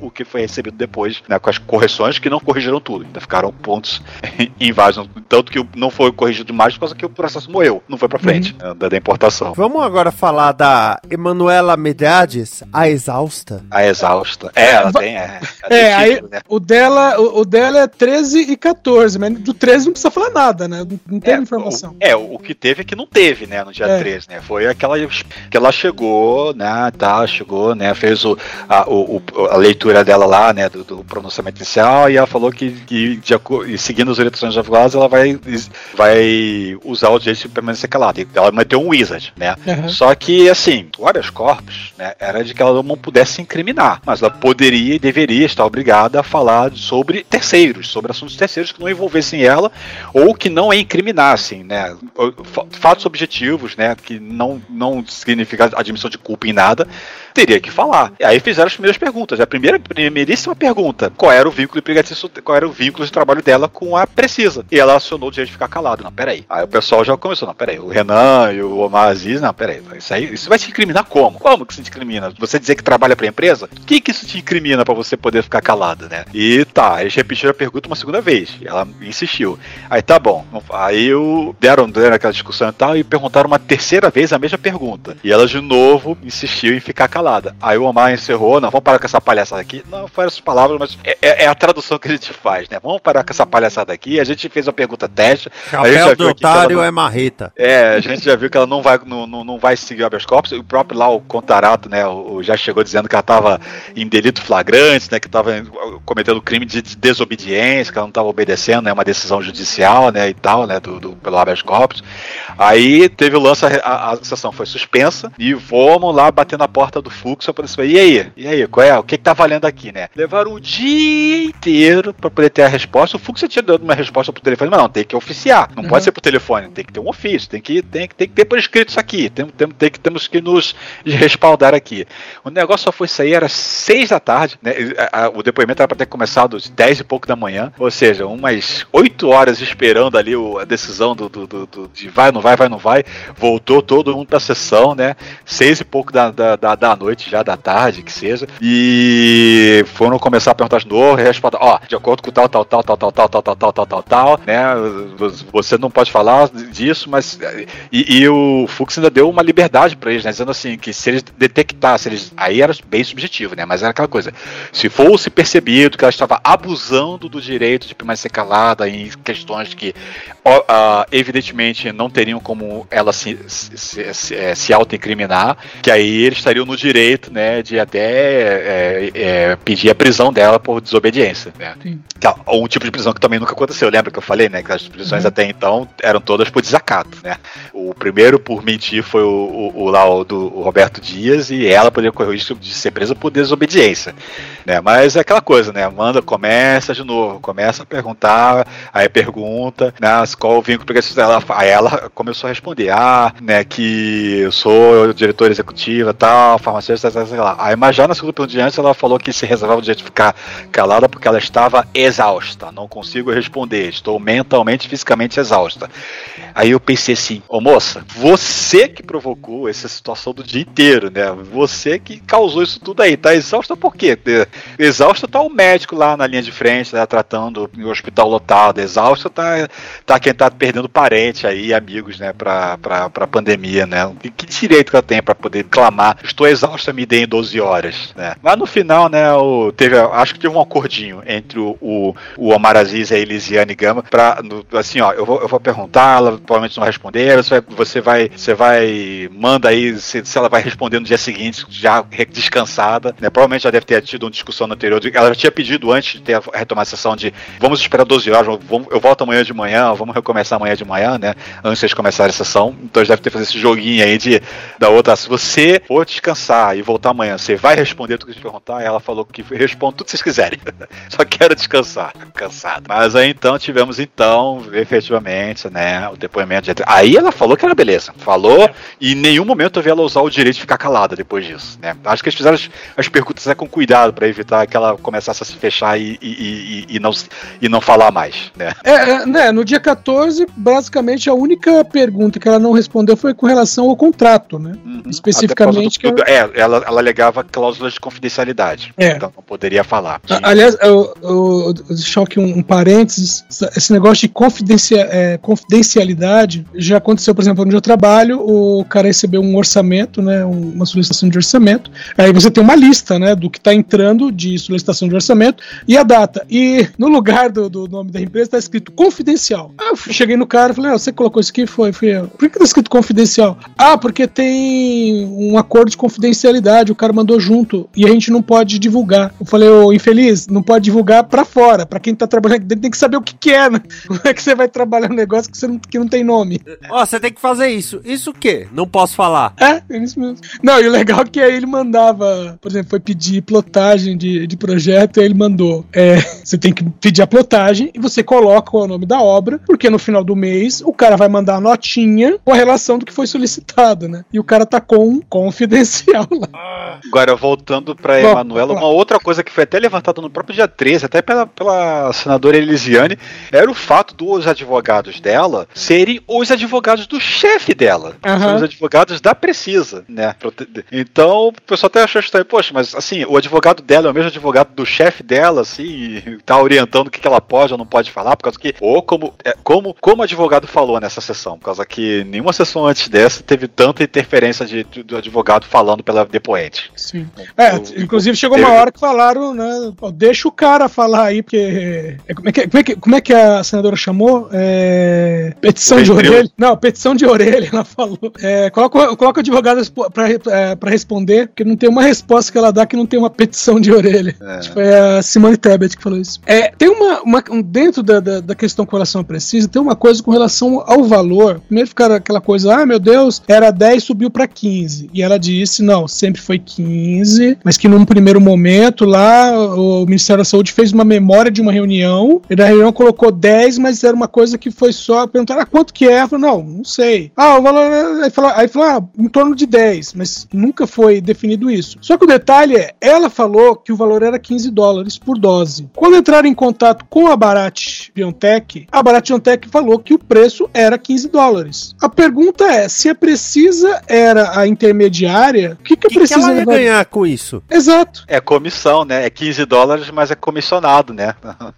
[SPEAKER 7] o que foi recebido depois, né, com as correções que não corrigiram tudo. Ainda ficaram pontos inválidos. Tanto que não foi corrigido mais por causa que o processo morreu, não foi para frente uhum. né, da, importação.
[SPEAKER 8] Vamos agora falar da Emanuela Medades, a exausta.
[SPEAKER 7] A exausta. É, ela tem. É,
[SPEAKER 2] é aí, título, né? o, dela, o, o, dela é 13 e 14, mas do 13 não precisa falar nada, né? Não, não tem é, informação.
[SPEAKER 7] O, é, o que teve é que não teve, né, no dia é. 13, né? Foi aquela que ela chegou, né, tá, chegou, né, fez o, a, o, a leitura dela lá, né, do, do pronunciamento inicial e ela falou que, que de, seguindo as orientações da Vlad, ela vai, vai usar o direito de permanecer calada. Ela meteu um wizard, né? Uhum. Só que, assim, o habeas corpus, né, era de que ela não pudesse incriminar, mas ela poderia e deveria estar obrigada a falar sobre terceiros, sobre assuntos terceiros que não envolvessem ela ou que não a incriminassem, né? Fatos objetivos, né, que não, não significa admissão de culpa em nada, teria que falar. E aí fizeram as primeiras perguntas. A primeira, primeiríssima pergunta: qual era o vínculo empregatício, qual era o vínculo de trabalho dela com a Precisa? E ela acionou o direito de ficar calado. Não, peraí. Aí o pessoal já começou: não, peraí. O Renan e o Omar Aziz, não, peraí. Isso aí isso vai te incriminar como? Como que se incrimina? Você dizer que trabalha pra empresa? O que que isso te incrimina para você poder ficar calado, né? E tá, eles repetiram a pergunta uma segunda vez. ela insistiu. Aí tá bom. Aí o, deram, deram aquela discussão e tal e perguntaram uma terceira vez a mesma pergunta. E ela de novo insistiu em ficar calada calada. Aí o Omar encerrou, não, vamos parar com essa palhaçada aqui. Não foram essas palavras, mas é, é, é, a tradução que a gente faz, né? Vamos parar com essa palhaçada aqui. A gente fez uma pergunta teste.
[SPEAKER 8] Chapéu do otário não... é marreta.
[SPEAKER 7] É, a gente já viu que ela não vai, não, não, não vai seguir o habeas corpus. O próprio lá, o Contarato, né, o, já chegou dizendo que ela estava em delito flagrante, né, que estava cometendo crime de desobediência, que ela não estava obedecendo, né, uma decisão judicial, né, e tal, né, do, do pelo habeas corpus. Aí teve o lance, a, a, a sessão foi suspensa e fomos lá bater na porta do fluxo para saber, e aí? E aí, qual é? O que, que tá valendo aqui, né? Levaram o dia inteiro para poder ter a resposta. O fluxo tinha dado uma resposta pro telefone, mas não, tem que oficiar. Não uhum. pode ser por telefone, tem que ter um ofício, tem que, tem, tem que ter por escrito isso aqui. Tem, tem, tem, que, temos que nos respaldar aqui. O negócio só foi sair, era seis da tarde, né? A, a, o depoimento era para ter começado às dez e pouco da manhã, ou seja, umas oito horas esperando ali o, a decisão do, do, do, do, de vai, não vai, vai, não vai. Voltou todo mundo pra sessão, né? Seis e pouco da, da, da, da noite já da tarde, que seja, e foram começar a perguntar de novo, e responder, ó, de acordo com tal, tal, tal, tal, tal, tal, tal, tal, tal, tal, tal, tal, né, você não pode falar disso, mas, e, e o Fux ainda deu uma liberdade para eles, né, dizendo assim, que se eles detectassem, eles, aí era bem subjetivo, né, mas era aquela coisa, se fosse percebido que ela estava abusando do direito de permanecer calada em questões que, ó, ah, evidentemente, não teriam como ela se, se, se, é, se auto-incriminar, que aí eles estariam no direito, né, de até é, é, pedir a prisão dela por desobediência, né? Que é um tipo de prisão que também nunca aconteceu. Lembra que eu falei, né, que as prisões
[SPEAKER 2] Uhum.
[SPEAKER 7] até então eram todas por desacato, né? O primeiro por mentir foi o, o, o lá o do o Roberto Dias e ela poderia correr o risco de ser presa por desobediência, né? Mas é aquela coisa, né? Manda, começa de novo, começa a perguntar, aí pergunta, né? Qual o vínculo progressista dela? Aí ela começou a responder, ah, né? Que eu sou diretora executiva, tal, farmacêutica, tal, sei lá. Aí, mas já na segunda pergunta de antes, ela falou que se reservava o direito de ficar calada porque ela estava exausta. Não consigo responder, estou mentalmente, fisicamente exausta. Aí eu pensei assim, ô moça, você que provocou essa situação do dia inteiro, né? Você que causou isso tudo aí, tá exausta por quê? Exausta tá o médico lá na linha de frente, né, tratando um hospital lotado. Exausta tá, tá quem tá perdendo parente aí, amigos, né, pra, pra, pra pandemia, né? Que, direito que ela tem pra poder clamar, estou exausta, me dê em 12 horas, né? Mas no final, né, o, teve, acho que teve um acordinho entre o, o, o Omar Aziz e a Elisiane Gama pra, no- assim, ó, eu vou, eu vou perguntar, ela provavelmente não vai responder, você vai, você vai, você vai manda aí se, se ela vai responder no dia seguinte, já descansada, né? Provavelmente já deve ter tido uma discussão anterior, ela tinha pedido antes de ter retomar a sessão de vamos esperar 12 horas, vamos- eu volto amanhã de manhã, vamos recomeçar amanhã de manhã, né? Antes de começarem a sessão, então eles devem ter feito esse joguinho aí de da outra, se você for descansar e voltar amanhã, você vai responder tudo que te perguntar? Ela falou que responde tudo que vocês quiserem. Só quero descansar, cansado. Mas aí então tivemos então, efetivamente, né, o depoimento de Aí ela falou que era beleza. Falou e em nenhum momento eu vi ela usar o direito de ficar calada depois disso, né? Acho que eles fizeram as, as perguntas né, com cuidado para evitar que ela começasse a se fechar e, e, e, e não, e não falar mais, né?
[SPEAKER 2] É, é, né, no dia 14, basicamente a única pergunta que ela não respondeu foi com relação ao contrato, né? Especificamente.
[SPEAKER 7] Até por causa do- é, ela, ela alegava cláusulas de confidencialidade.
[SPEAKER 2] É.
[SPEAKER 7] Então não poderia falar.
[SPEAKER 2] A- Aliás, eu, eu, deixar aqui um, um parênteses. Esse negócio de confidencia, é, confidencialidade já aconteceu, por exemplo, onde eu trabalho, o cara recebeu um orçamento, né? um- uma solicitação de orçamento. Aí você tem uma lista, né? Do que está entrando de solicitação de orçamento e a data. E no lugar do, do nome da empresa está escrito confidencial. Aí eu cheguei no cara e falei: ah, você colocou isso aqui? Foi, fui eu. Por que está escrito confidencial? Ah, porque tem um acordo de confidencialidade, o cara mandou junto e a gente não pode divulgar. Eu falei, ô infeliz, não pode divulgar pra fora. Pra quem tá trabalhando aqui dentro tem que saber o que, que é, né? Como é que você vai trabalhar um negócio que, você não, que não tem nome?
[SPEAKER 8] Ó, você tem que fazer isso. Isso o quê? Não posso falar.
[SPEAKER 2] É, é isso mesmo. Não, e o legal é que aí ele mandava, por exemplo, foi pedir plotagem de, de projeto, e ele mandou. É, você tem que pedir a plotagem e você coloca qual é o nome da obra, porque no final do mês o cara vai mandar a notinha com a relação do que foi solicitado, né? E o cara tá com um confidencial lá.
[SPEAKER 7] Agora, voltando pra
[SPEAKER 2] Bom,
[SPEAKER 7] Emanuela, uma outra coisa que foi até levantada no próprio dia 13, até pela, pela senadora Elisiane, era o fato dos advogados dela serem os advogados do chefe dela. São os advogados da Precisa, né? Então, o pessoal até achou estranho, poxa, mas assim, o advogado dela é o mesmo advogado do chefe dela, assim, e tá orientando o que que ela pode ou não pode falar, por causa que, ou como, é, como, como o advogado falou nessa sessão, por causa que nenhuma sessão antes dessa teve tanta interferência de, de- do advogado falando pela depoente.
[SPEAKER 2] Sim. É, inclusive chegou uma hora que falaram, né? deixa o cara falar aí, porque. é, como, é que, como, é que, como é que a senadora chamou? É, petição
[SPEAKER 7] O
[SPEAKER 2] de orelha. Não, petição de orelha, ela falou. É, coloca, coloca o advogado respo- pra, é, pra responder, porque não tem uma resposta que ela dá que não tem uma petição de orelha. Acho que foi a Simone Tebet que falou isso. É, tem uma. uma- um- dentro da, da, da questão com relação à precisa, tem uma coisa com relação ao valor. Primeiro ficaram aquela coisa, ah, meu Deus, era 10, subiu pra 15. E ela disse, não, sempre foi 15, mas que num primeiro momento lá o Ministério da Saúde fez uma memória de uma reunião, e na reunião colocou 10, mas era uma coisa que foi só perguntar, ah, quanto que é? Ela falou, não, não sei. Ah, o valor. é- Aí falou, aí falou ah, em torno de 10, mas nunca foi definido isso. Só que o detalhe é, ela falou que o valor era 15 dólares por dose. Quando entraram em contato com a Barat BioNTech, a Barat BioNTech falou que o preço era 15 dólares. A pergunta é, se a Precisa era a intermediária, o que, que
[SPEAKER 8] que, que
[SPEAKER 2] Precisa
[SPEAKER 8] ela ia
[SPEAKER 2] vai-
[SPEAKER 8] ganhar com isso?
[SPEAKER 2] Exato.
[SPEAKER 7] É comissão, né? É 15 dólares, mas é comissionado, né?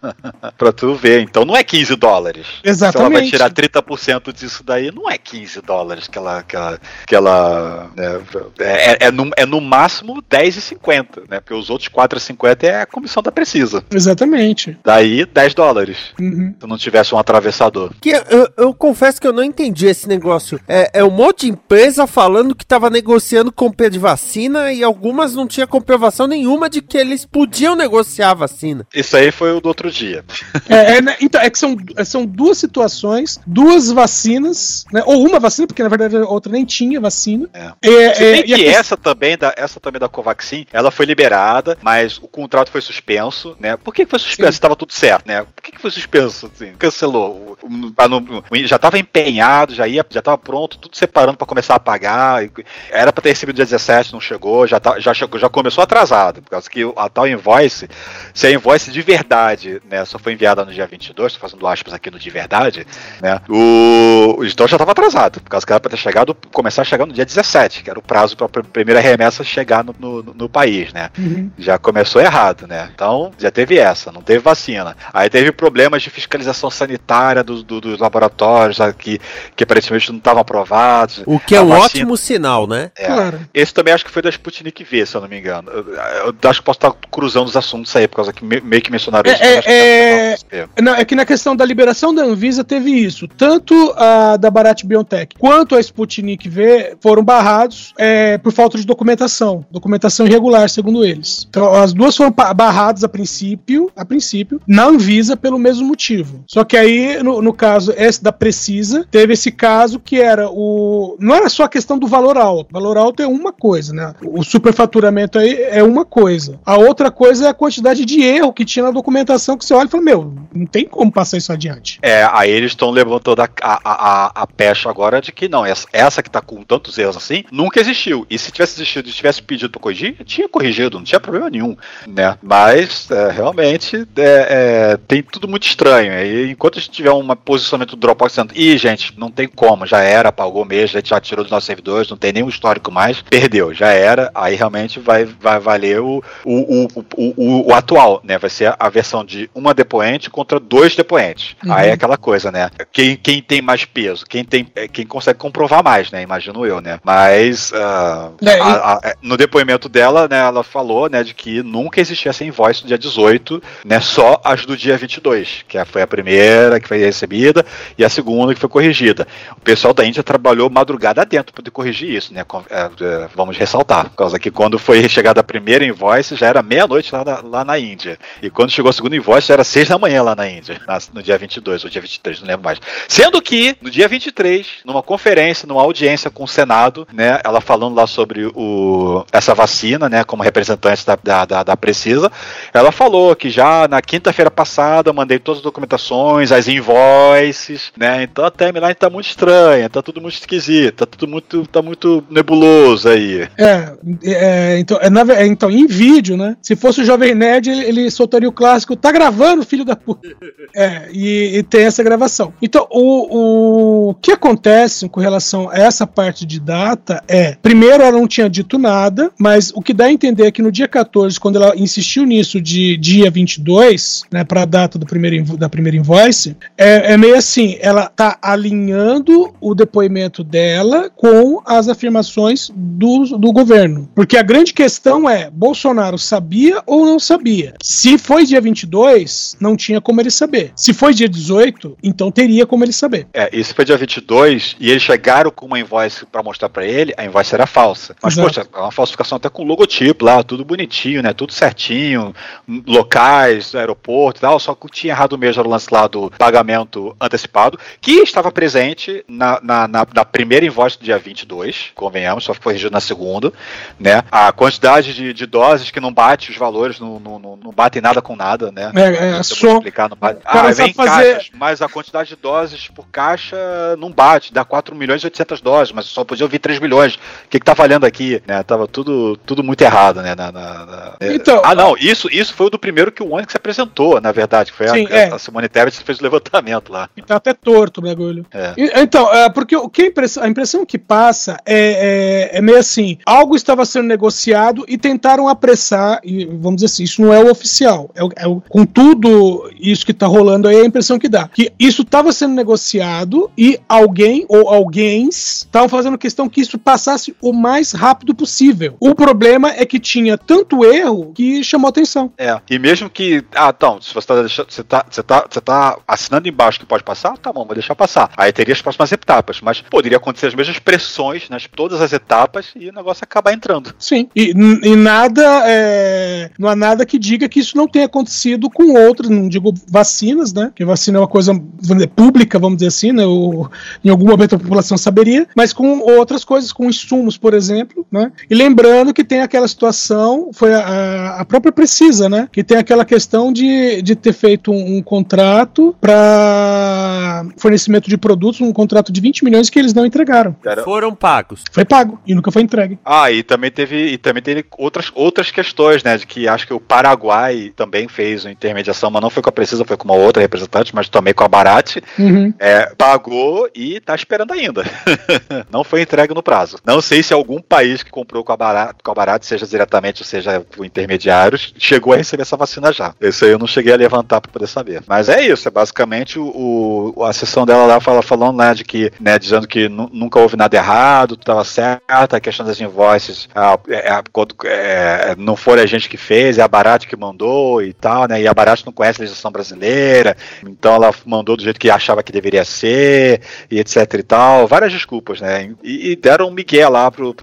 [SPEAKER 7] pra tu ver. Então não é 15 dólares. Se ela vai
[SPEAKER 2] Exatamente.
[SPEAKER 7] tirar 30% disso daí, não é 15 dólares que ela. Que ela, que ela né, é, é, no, é no máximo 10,50, né? Porque os outros outros 4,50 é a comissão da Precisa.
[SPEAKER 2] Exatamente.
[SPEAKER 7] Daí 10 dólares.
[SPEAKER 2] Uhum.
[SPEAKER 7] Se não tivesse um atravessador.
[SPEAKER 8] Que eu, eu confesso que eu não entendi esse negócio. É, é um monte de empresa falando que tava negociando compra de vacina e algumas não tinha comprovação nenhuma de que eles podiam negociar a vacina.
[SPEAKER 7] Isso aí foi o do outro dia.
[SPEAKER 2] É, é, né, então, é que são, são duas situações, duas vacinas, né, ou uma vacina, porque na verdade a outra nem tinha vacina.
[SPEAKER 7] É.
[SPEAKER 2] É,
[SPEAKER 7] Se
[SPEAKER 2] é,
[SPEAKER 7] bem
[SPEAKER 2] e a
[SPEAKER 7] que essa também, da, essa também da Covaxin, ela foi liberada, mas o contrato foi suspenso, né? Por que foi suspenso? Estava tudo certo, né? Por que, foi suspenso? Assim? Cancelou. O- o- a- no- o- já estava empenhado, já ia, já estava pronto, tudo separando para começar a pagar. Era para ter recebido dia 17, não chegou, já, tá, já, chegou, já começou atrasado, por causa que a tal invoice, se a invoice de verdade, né, só foi enviada no dia 22, estou fazendo aspas aqui no de verdade, né? O, o então já estava atrasado, por causa que era para ter chegado, começar a chegar no dia 17, que era o prazo para a primeira remessa chegar no, no, no país, né?
[SPEAKER 2] Uhum.
[SPEAKER 7] Já começou errado, né? Então já teve essa, não teve vacina. Aí teve problemas de fiscalização sanitária dos, do- dos laboratórios aqui, que aparentemente não estavam aprovados.
[SPEAKER 8] O que é um
[SPEAKER 7] vacina-
[SPEAKER 8] ótimo sinal, né?
[SPEAKER 7] É.
[SPEAKER 2] Claro.
[SPEAKER 7] Esse também acho que foi da Sputnik V, se eu não me engano. Eu, eu acho que posso estar cruzando os assuntos aí, por causa que me- meio que mencionaram isso.
[SPEAKER 2] É,
[SPEAKER 7] que
[SPEAKER 2] é,
[SPEAKER 7] é-
[SPEAKER 2] é, não, é que na questão da liberação da Anvisa teve isso. Tanto a da Bharat Biotech quanto a Sputnik V foram barrados é, por falta de documentação. Documentação irregular, segundo eles. Então, as duas foram barradas a princípio, a princípio, na Anvisa pelo mesmo motivo. Só que aí, no, no caso, esse da Precisa, teve esse caso que era o. Não era só a questão do valor alto. O valor alto é uma coisa, né? O superfaturamento aí é uma coisa. A outra coisa é a quantidade de erro que tinha na documentação que você olha e fala, meu, não tem como passar isso adiante.
[SPEAKER 7] É, aí eles estão levantando a, a, a, a pecha agora de que não, essa, essa que tá com tantos erros assim, nunca existiu. E se tivesse existido e tivesse pedido pra corrigir, tinha corrigido, não tinha problema nenhum, né? Mas, é, realmente, é, é, tem tudo muito estranho. E enquanto a gente tiver um posicionamento do Dropbox dizendo, ih, gente, não tem como, já era, apagou mesmo, a gente já tirou dos nossos servidores, não tem nenhum histórico mais, perdeu, já era, aí realmente vai, vai valer o, o, o, o, o, atual, né? Vai ser a versão de uma depoente contra dois depoentes.
[SPEAKER 2] Uhum.
[SPEAKER 7] Aí é aquela coisa, né? Quem, quem tem mais peso, quem tem, é, quem consegue comprovar mais, né? Imagino eu, né? Mas ah,
[SPEAKER 2] É,
[SPEAKER 7] a- a- no depoimento dela, né? Ela falou, né? De que nunca existia essa invoice no dia 18, né? Só as do dia 22, que foi a primeira que foi recebida e a segunda que foi corrigida. O pessoal da Índia trabalhou madrugada dentro para corrigir isso, né? É, é, vamos ressaltar, por causa que quando foi chegada a primeira invoice já era meia-noite lá, na- lá na Índia. E quando chegou a segunda invoice já era seis da manhã lá na Índia, no dia 22 ou dia 23, não lembro mais. Sendo que no dia 23, numa conferência, numa audiência com o Senado, né, ela falando lá sobre o, essa vacina, né, como representante da, da, da, da Precisa, ela falou que já na quinta-feira passada eu mandei todas as documentações, as invoices, né, então a timeline tá muito estranha, tá tudo muito esquisito, tá tudo muito, tá muito nebuloso aí.
[SPEAKER 2] É, é, então, é, na é, então, em vídeo, né? Se fosse o Jovem Nerd, ele, ele soltaria o clássico, tá gravando, filho da puta. É, e, e tem essa gravação. Então, o, o que acontece com relação a essa parte de data é, primeiro, ela não tinha dito nada, mas o que dá a entender é que no dia 14, quando ela insistiu nisso de dia 22, né, pra data do primeiro, da primeira invoice, é, é meio assim, ela tá alinhando o depoimento dela com as afirmações do, do governo. Porque a grande questão é, Bolsonaro sabia ou não sabia? Se foi dia 22, não tinha como ele saber. Se foi dia 18, então teria como ele saber.
[SPEAKER 7] É, isso foi dia 22 e eles chegaram com uma invoice pra mostrar pra ele, a invoice era falsa. Mas,
[SPEAKER 2] Exato.
[SPEAKER 7] poxa, é uma falsificação até com logotipo lá, tudo bonitinho, né? Tudo certinho, locais, aeroporto e tal, só que tinha errado mesmo era o lance lá do pagamento antecipado, que estava presente na, na, na- na primeira invoice do dia 22, convenhamos, só foi corrigido na segunda, né? A quantidade de, de doses que não bate os valores, não, não, não, batem nada com nada, né?
[SPEAKER 2] É, é, só-
[SPEAKER 7] multiplicar, não bate.
[SPEAKER 2] cara
[SPEAKER 7] Ah, vem em
[SPEAKER 2] fazer-
[SPEAKER 7] caixas, mas a quantidade de doses por caixa não bate, dá 4 milhões e 800 doses, mas só podia ouvir 3 milhões. O que, que tá valendo aqui? Né, tava tudo, tudo muito errado, né? na- na- é.
[SPEAKER 2] Então-
[SPEAKER 7] ah, não, isso, isso foi o do primeiro que o Onix se apresentou, na verdade, foi
[SPEAKER 2] Sim,
[SPEAKER 7] a,
[SPEAKER 2] é.
[SPEAKER 7] a Simone Tebet que fez o levantamento lá.
[SPEAKER 2] E tá até torto o bagulho.
[SPEAKER 7] É.
[SPEAKER 2] E- Então, é, porque o que a impressão, a impressão que passa é, é, é meio assim: algo estava sendo negociado e tentaram apressar, e vamos dizer assim, isso não é o oficial. É, o- é o- com tudo isso que tá rolando aí, é a impressão que dá. Que isso estava sendo negociado e alguém ou alguém estavam fazendo questão que isso passasse o mais rápido possível. O problema é que tinha tanto certo erro que chamou atenção.
[SPEAKER 7] É. E mesmo que. Ah, então, se você tá, você tá, você tá, você tá assinando embaixo que pode passar, tá bom, vou deixar passar. Aí teria as próximas etapas. Mas poderia acontecer as mesmas pressões nas todas as etapas e o negócio acabar entrando.
[SPEAKER 2] Sim. E, e nada. É, não há nada que diga que isso não tenha acontecido com outras, não digo vacinas, né? Que vacina é uma coisa dizer, pública, vamos dizer assim, né? O, em algum momento a população saberia, mas com outras coisas, com insumos, por exemplo, né? E lembrando que tem aquela situação, foi a, a própria Precisa, né? Que tem aquela questão de, de ter feito um, um contrato para fornecimento de produtos, um contrato de 20 milhões que eles não entregaram.
[SPEAKER 8] Foram pagos.
[SPEAKER 2] Foi pago e nunca foi entregue.
[SPEAKER 7] Ah, e também teve, e também teve outras, outras questões, né? De que acho que o Paraguai também fez uma intermediação, mas não foi com a Precisa, foi com uma outra representante, mas também com a Barat.
[SPEAKER 2] Uhum.
[SPEAKER 7] É, pagou e tá esperando ainda. não foi entregue no prazo. Não sei se algum país que comprou com a Barat, com a Barat seja diretamente ou seja por intermediários, chegou a receber essa vacina já. Isso aí eu não cheguei a levantar para poder saber. Mas é isso, é basicamente o, o a sessão dela lá fala, falando né, de que, né, dizendo que nunca houve nada errado, tudo estava certo, a questão das invoices, a, a, quando, é, não foi a gente que fez, é a Barat que mandou e tal, né? E a Barat não conhece a legislação brasileira, então ela mandou do jeito que achava que deveria ser, e etc e tal. Várias desculpas, né? E, e deram um migué lá pro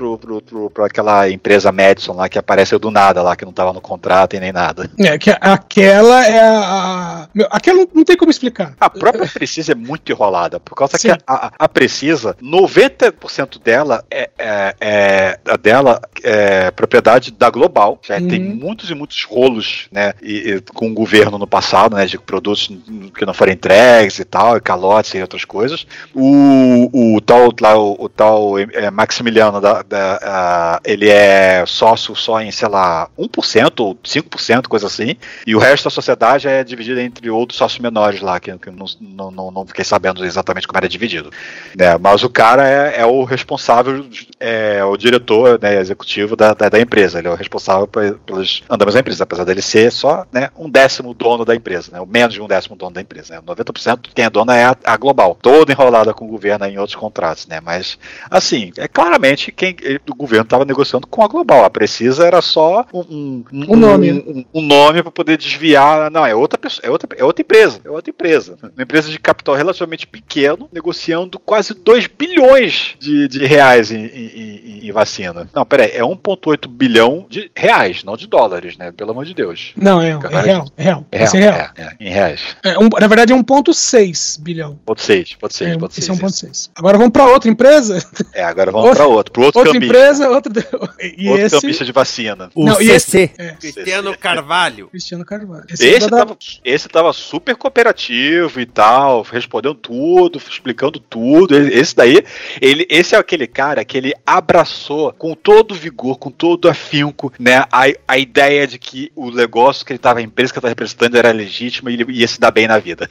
[SPEAKER 7] aquela empresa Madison lá que apareceu do nada lá, que não estava no contrato e nem nada.
[SPEAKER 2] É, que aquela é a. a meu, aquela não tem como explicar.
[SPEAKER 7] A própria Precisa é muito enrolada, por causa Sim. que a, a, Precisa, 90% dela é, é, é, a dela é propriedade da Global. Já uhum. tem muitos e muitos rolos, né? E, e, com o governo no passado, né? De produtos que não foram entregues e tal, e calotes e outras coisas. O, o tal lá, o, o tal é, Maximiliano da, da uh, ele é sócio só em, sei lá, 1% ou 5%, coisa assim. E o resto da sociedade é dividida entre outros sócios menores lá, que, que não, não, não, fiquei sabendo exatamente como era dividido. É, mas o cara é, é o responsável, é o diretor né, executivo da, da, da, empresa. Ele é o responsável pelos andamentos da empresa, apesar dele ser só né, um décimo dono da empresa, né, menos de um décimo dono da empresa. Né, 90% quem é dono é a, a, global, toda enrolada com o governo em outros contratos. Né, mas, assim, é claramente quem o governo estava negociando com a global. A Precisa era só um, um,
[SPEAKER 2] um nome,
[SPEAKER 7] um, um nome para poder desviar. Não, é outra pessoa, é outra, é outra empresa, é outra empresa. Uma empresa de capital relativamente pequeno, negociando quase 2 bilhões de, de reais em, em, em, vacina. Não, peraí, é 1,8 bilhão de reais, não de dólares, né? Pelo amor de Deus.
[SPEAKER 2] Não, é, é real, é real.
[SPEAKER 7] É real, é real. É, é, em reais.
[SPEAKER 2] É, um, na verdade é 1,6 bilhão.
[SPEAKER 7] 1,6, 1,6,
[SPEAKER 2] é, 1,6. Esse é 1,6. Agora vamos para outra empresa?
[SPEAKER 7] É, agora vamos para outro, para outro
[SPEAKER 2] Outra cambista. empresa, outra...
[SPEAKER 7] E outro esse... de vacina.
[SPEAKER 8] O não, CC. Esse... É. Cristiano Carvalho.
[SPEAKER 2] Cristiano Carvalho.
[SPEAKER 7] Esse, esse, tava, esse tava super cooperativo e tal, respondendo tudo, explicando tudo. Esse daí, ele, esse é aquele cara que ele abraçou com todo vigor, com todo afinco, né, a, a ideia de que o negócio que ele tava, a empresa que ele tava representando era legítima e ele ia se dar bem na vida.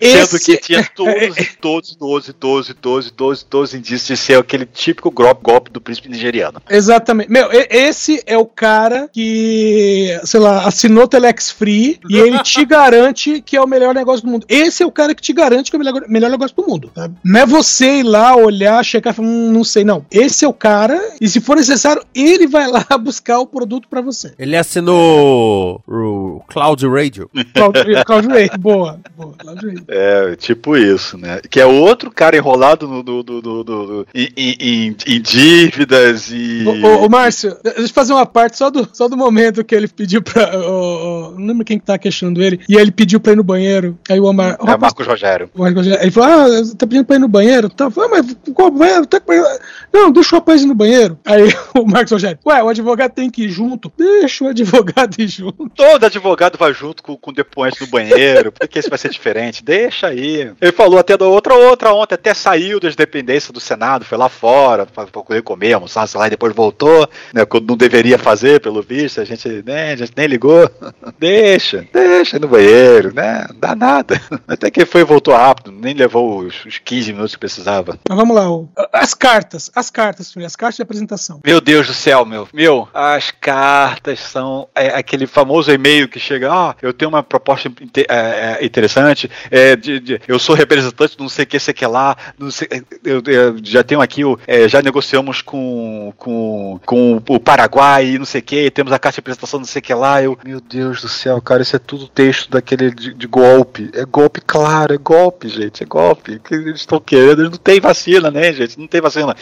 [SPEAKER 7] Esse... Sendo que tinha todos e todos, todos, todos, todos, todos, todos indícios de ser aquele típico golpe do príncipe nigeriano.
[SPEAKER 2] Exatamente. Meu, esse é o cara que, sei lá, assinou Telex Free e ele te garante que é o melhor negócio do mundo. Esse é o cara que te garante que é o melhor, melhor negócio do mundo. Sabe? Não é você ir lá, olhar, checar e falar, hum, não sei, não. Esse é o cara, e se for necessário, ele vai lá buscar o produto para você.
[SPEAKER 8] Ele assinou o Cloud Radio.
[SPEAKER 2] Cloud, Cloud Radio, boa, boa. Cloud
[SPEAKER 7] Radio. É, tipo isso, né? Que é outro cara enrolado no, no, no, no, no em, em, em, dívidas e.
[SPEAKER 2] Ô, ô, ô, Márcio, deixa eu fazer uma parte só do, só do momento que ele pediu pra. Ô, não lembro quem que tá questionando ele. E ele pediu pra ir no banheiro. Aí o Omar.
[SPEAKER 7] É o Marcos Rogério.
[SPEAKER 2] O Marcos Rogério. Ele falou: Ah, tá pedindo pra ir no banheiro? Tá, ah, mas qual banheiro? Tá, não, deixa o rapaz ir no banheiro. Aí o Marcos Rogério, ué, o advogado tem que ir junto. Deixa o advogado ir junto.
[SPEAKER 7] Todo advogado vai junto com, com o depoente no banheiro, porque esse vai ser diferente. Deixa aí. Ele falou até da outra, outra ontem, até saiu das dependências do Senado, foi lá fora pra poder comer, almoçar, sei lá, e depois voltou, né, quando não deveria fazer, pelo visto, a gente, né, a gente nem ligou. deixa, deixa no banheiro, né? Não dá nada. Até que foi e voltou rápido, nem levou os, os 15 minutos que precisava.
[SPEAKER 2] Mas vamos lá, o- as cartas, as cartas, filho, as cartas de apresentação.
[SPEAKER 7] Meu Deus do céu, meu. Meu, as cartas são é, aquele famoso e-mail que chega, ah, eu tenho uma proposta inte- é, é, interessante, é, de, de- eu sou representante de não sei o que, sei que lá, não sei, eu, eu já tenho aqui, o, é, já negociamos com, com, com o Paraguai, não sei o que, temos a carta de apresentação, não sei o que lá, eu, meu Deus do céu, cara, isso é tudo texto daquele de, de golpe, é golpe claro, é golpe, gente, é golpe, que eles estão querendo, não tem vacina, né, gente, não tem vacina,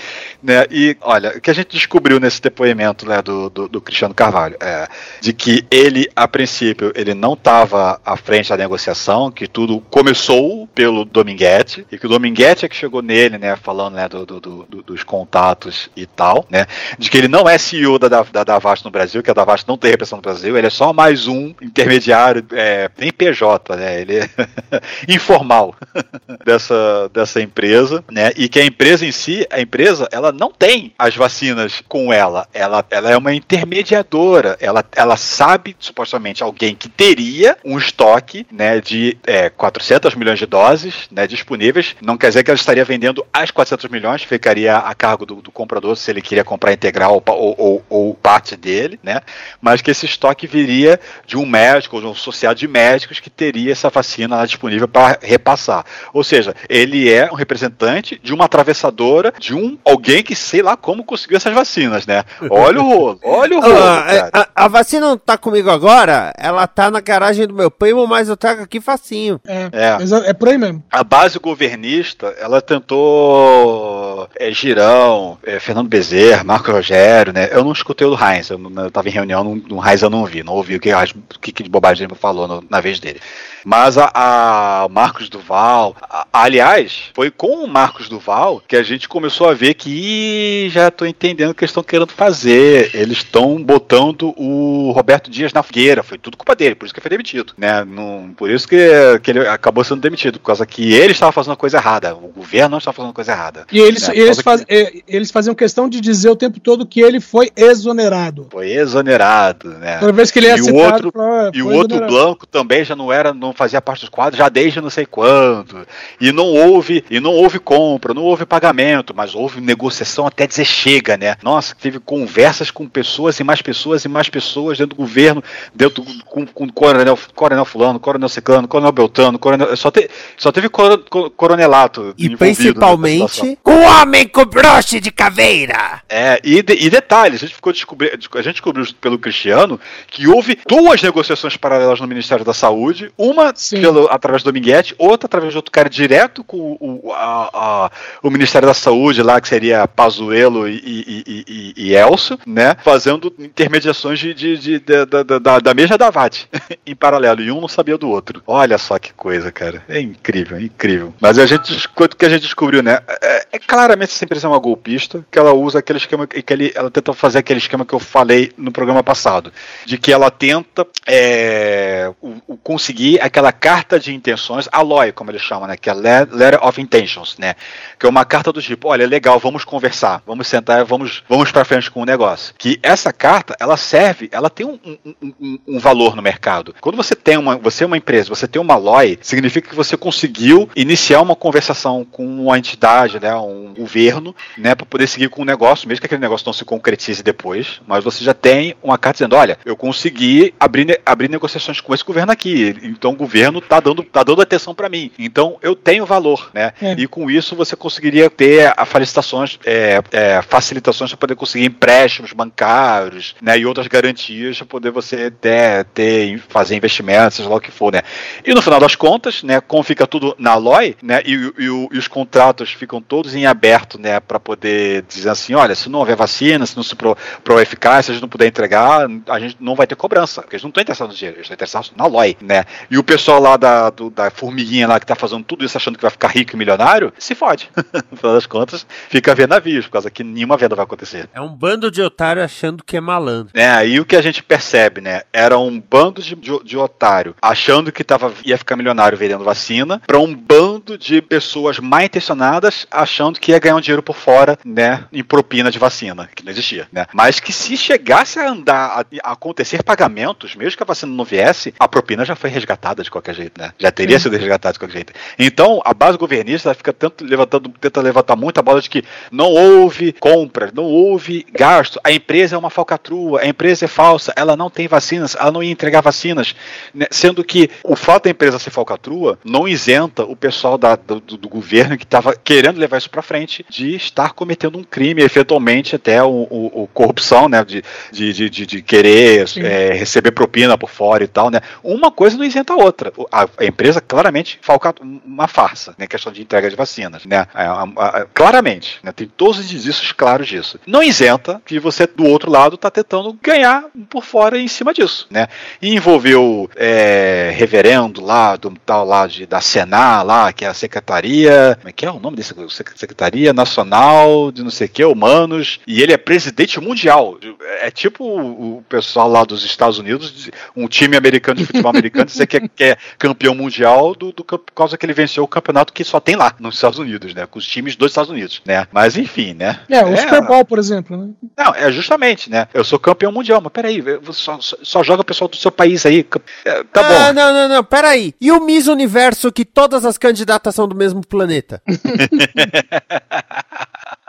[SPEAKER 7] né, e olha, o que a gente descobriu nesse depoimento, né, do, do, do Cristiano Carvalho, é, de que ele, a princípio, ele não estava à frente da negociação, que tudo começou pelo Dominguete, e que o Dominguete é que chegou nele, né, falando, né, do- do- do- dos contatos e tal, né, de que ele não é CEO da, da, da Davast no Brasil, que a Davast não tem repressão no Brasil, ele é só mais um intermediário, é, nem PJ, né, ele é informal dessa, dessa empresa, né, e que a empresa em si, a empresa, ela não tem as vacinas com ela, ela, ela é uma intermediadora, ela, ela sabe, supostamente, alguém que teria um estoque, né, de é, 400 milhões de doses, né, disponíveis, não quer dizer que ela estaria vendendo as 400 milhões, ficaria a cargo do, do comprador se ele queria comprar integral ou, ou, ou- ou parte dele, né, mas que esse estoque viria de um médico ou de um associado de médicos que teria essa vacina lá disponível para repassar. Ou seja, ele é um representante de uma atravessadora, de um alguém que sei lá como conseguiu essas vacinas, né? Olha o rolo, olha o rolo.
[SPEAKER 8] Ah, é,
[SPEAKER 7] cara.
[SPEAKER 8] a, a vacina não tá comigo agora, ela tá na garagem do meu primo, mas eu trago aqui facinho.
[SPEAKER 2] É,
[SPEAKER 7] É.
[SPEAKER 2] exa- é por aí mesmo.
[SPEAKER 7] A base governista, ela tentou é, Girão, é, Fernando Bezerra, Marco Rogério, né? Eu não escutei do Heinz, eu, eu tava em reunião, no, no Heinz eu não ouvi, não ouvi o que, o que, que bobagem ele falou no- na vez dele. Mas a, a Marcos Duval, a- aliás, foi com o Marcos Duval que a gente começou a ver que "Ih, já tô entendendo o que eles estão querendo fazer. Eles estão botando o Roberto Dias na fogueira, foi tudo culpa dele, por isso que ele foi demitido, né? Não, por isso que, que ele acabou sendo demitido, por causa que ele estava fazendo a coisa errada, o governo não estava fazendo a coisa errada.
[SPEAKER 2] E eles,
[SPEAKER 7] né?
[SPEAKER 2] eles, faz, é, eles faziam questão de dizer o tempo todo que ele foi exonerado.
[SPEAKER 7] que Foi exonerado, né?
[SPEAKER 2] Toda vez que ele é
[SPEAKER 7] E o outro-
[SPEAKER 2] fala, "Ah,
[SPEAKER 7] E o outro
[SPEAKER 2] exonerado."
[SPEAKER 7] Blanco também já não era, não fazia parte dos quadros já desde não sei quando. E não houve, e não houve compra, não houve pagamento, mas houve negociação até dizer chega, né? Nossa, teve conversas com pessoas e mais pessoas e mais pessoas dentro do governo, dentro do- com, com coronel, coronel fulano, coronel secano, coronel beltano, coronel, só, te- só teve coro- co- coronelato
[SPEAKER 8] E
[SPEAKER 7] situação.
[SPEAKER 8] principalmente com o homem com broche de caveira.
[SPEAKER 7] É, e, de- e detalhe, a gente ficou descobri- a gente descobriu pelo Cristiano que houve duas negociações paralelas no Ministério da Saúde, uma pelo, através do Dominguete, outra através de outro cara direto com o, a- a- o Ministério da Saúde lá, que seria Pazuello e, e, e, e- Elcio, né, fazendo intermediações de, de- de- da- da, da, da mesma Davat em paralelo, e um não sabia do outro. Olha só que coisa, cara. É incrível, é incrível. Mas a gente, quanto que a gente descobriu, né, é, é claramente essa empresa é uma golpista, que ela usa aquele esquema, que ele, ela tenta fazer aquele esquema que eu falei no programa passado, de que ela tenta é, o- o conseguir aquela carta de intenções, a LOI, como eles chamam, né, que é Le- Letter of Intentions, né, que é uma carta do tipo, olha, legal, vamos conversar, vamos sentar, vamos, vamos para frente com o negócio. Que essa carta, ela serve, ela tem um, um- um- um valor no mercado. Quando você tem uma, você é uma empresa, você tem uma LOI, significa que você conseguiu iniciar uma conversação com uma entidade, né, um governo, né, para poder seguir com o negócio, mesmo que aquele negócio não se concretize depois, mas você já tem uma carta dizendo, olha, eu consegui abrir, abrir negociações com esse governo aqui, então governo tá dando, tá dando atenção para mim, então eu tenho valor, né,
[SPEAKER 2] É.
[SPEAKER 7] e com isso você conseguiria ter a felicitações, é, é, facilitações para poder conseguir empréstimos bancários, né, e outras garantias para poder você ter, ter, fazer investimentos, seja lá o que for, né. E no final das contas, né, como fica tudo na LOI, né, e, e e os contratos ficam todos em aberto, né, para poder dizer assim, olha, se não houver vacina, se não se pro, pro eficácia, se a gente não puder entregar, a gente não vai ter cobrança, porque eles não estão interessados no dinheiro, eles estão interessados na LOI, né. E o pessoal lá da, do- da formiguinha lá que tá fazendo tudo isso achando que vai ficar rico e milionário, se fode. no final das contas, fica vendo navios, por causa que nenhuma venda vai acontecer.
[SPEAKER 8] É um bando de otário achando que é malandro.
[SPEAKER 7] É, aí o que a gente percebe, né? Era um bando de, de, de otário achando que tava, ia ficar milionário vendendo vacina, para um bando de pessoas mal intencionadas achando que ia ganhar um dinheiro por fora, né? Em propina de vacina, que não existia, né? Mas que se chegasse a andar, a, a acontecer pagamentos mesmo que a vacina não viesse, a propina já foi resgatada de qualquer jeito, né? Já teria sido resgatada de qualquer jeito. Então, a base governista fica tanto levantando, tenta levantar muito a bola de que não houve compra, não houve gasto, a empresa é uma falcatrua, a empresa é falsa, ela não tem vacinas, ela não ia entregar vacinas, né? sendo que o fato da empresa ser falcatrua não isenta o pessoal da, do, do governo que estava querendo levar isso para frente de estar cometendo um crime, eventualmente até o, o, o corrupção, né? De, de, de, de querer é, receber propina por fora e tal, né? Uma coisa não isenta a outra. A, a empresa claramente falca uma farsa, né? Questão de entrega de vacinas, né? A, a, claramente, né? Tem todos os indícios claros disso. Não isenta que você do outro lado está tentando ganhar por fora em cima disso, né? E envolveu é, reverendo lá do tal lá de, da Senar lá, que é a secretaria, como é que é o nome desse secretaria nacional de não sei que, humanos, e ele é presidente mundial. É tipo o pessoal lá dos Estados Unidos, um time americano de futebol americano dizer que é, que é campeão mundial do, do, por causa que ele venceu o campeonato que só tem lá nos Estados Unidos, né? Com os times dos Estados Unidos, né? Mas enfim, né?
[SPEAKER 2] É, o é, Super Bowl, por exemplo, né?
[SPEAKER 7] Não, é justamente, né? Eu sou campeão mundial, mas peraí, só, só, só joga o pessoal do seu país aí. É, tá ah, bom.
[SPEAKER 8] Não, não, não, peraí. E o Miss Universo que todas as candidatas são do mesmo planeta?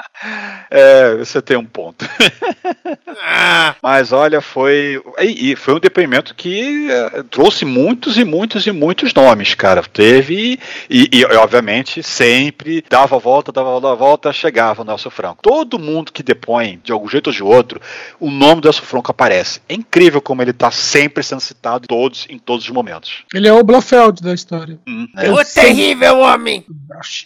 [SPEAKER 7] É, você tem um ponto. Mas olha, foi. E foi um depoimento que é, trouxe muitos e muitos e muitos nomes, cara. Teve. E, e, obviamente, sempre dava a volta, dava a volta, chegava o Nelson Franco. Todo mundo que depõe, de algum jeito ou de outro, o nome do Nelson Franco aparece. É incrível como ele está sempre sendo citado todos, em todos os momentos.
[SPEAKER 2] Ele é o Blofeld da história.
[SPEAKER 8] Hum, é. O terrível homem!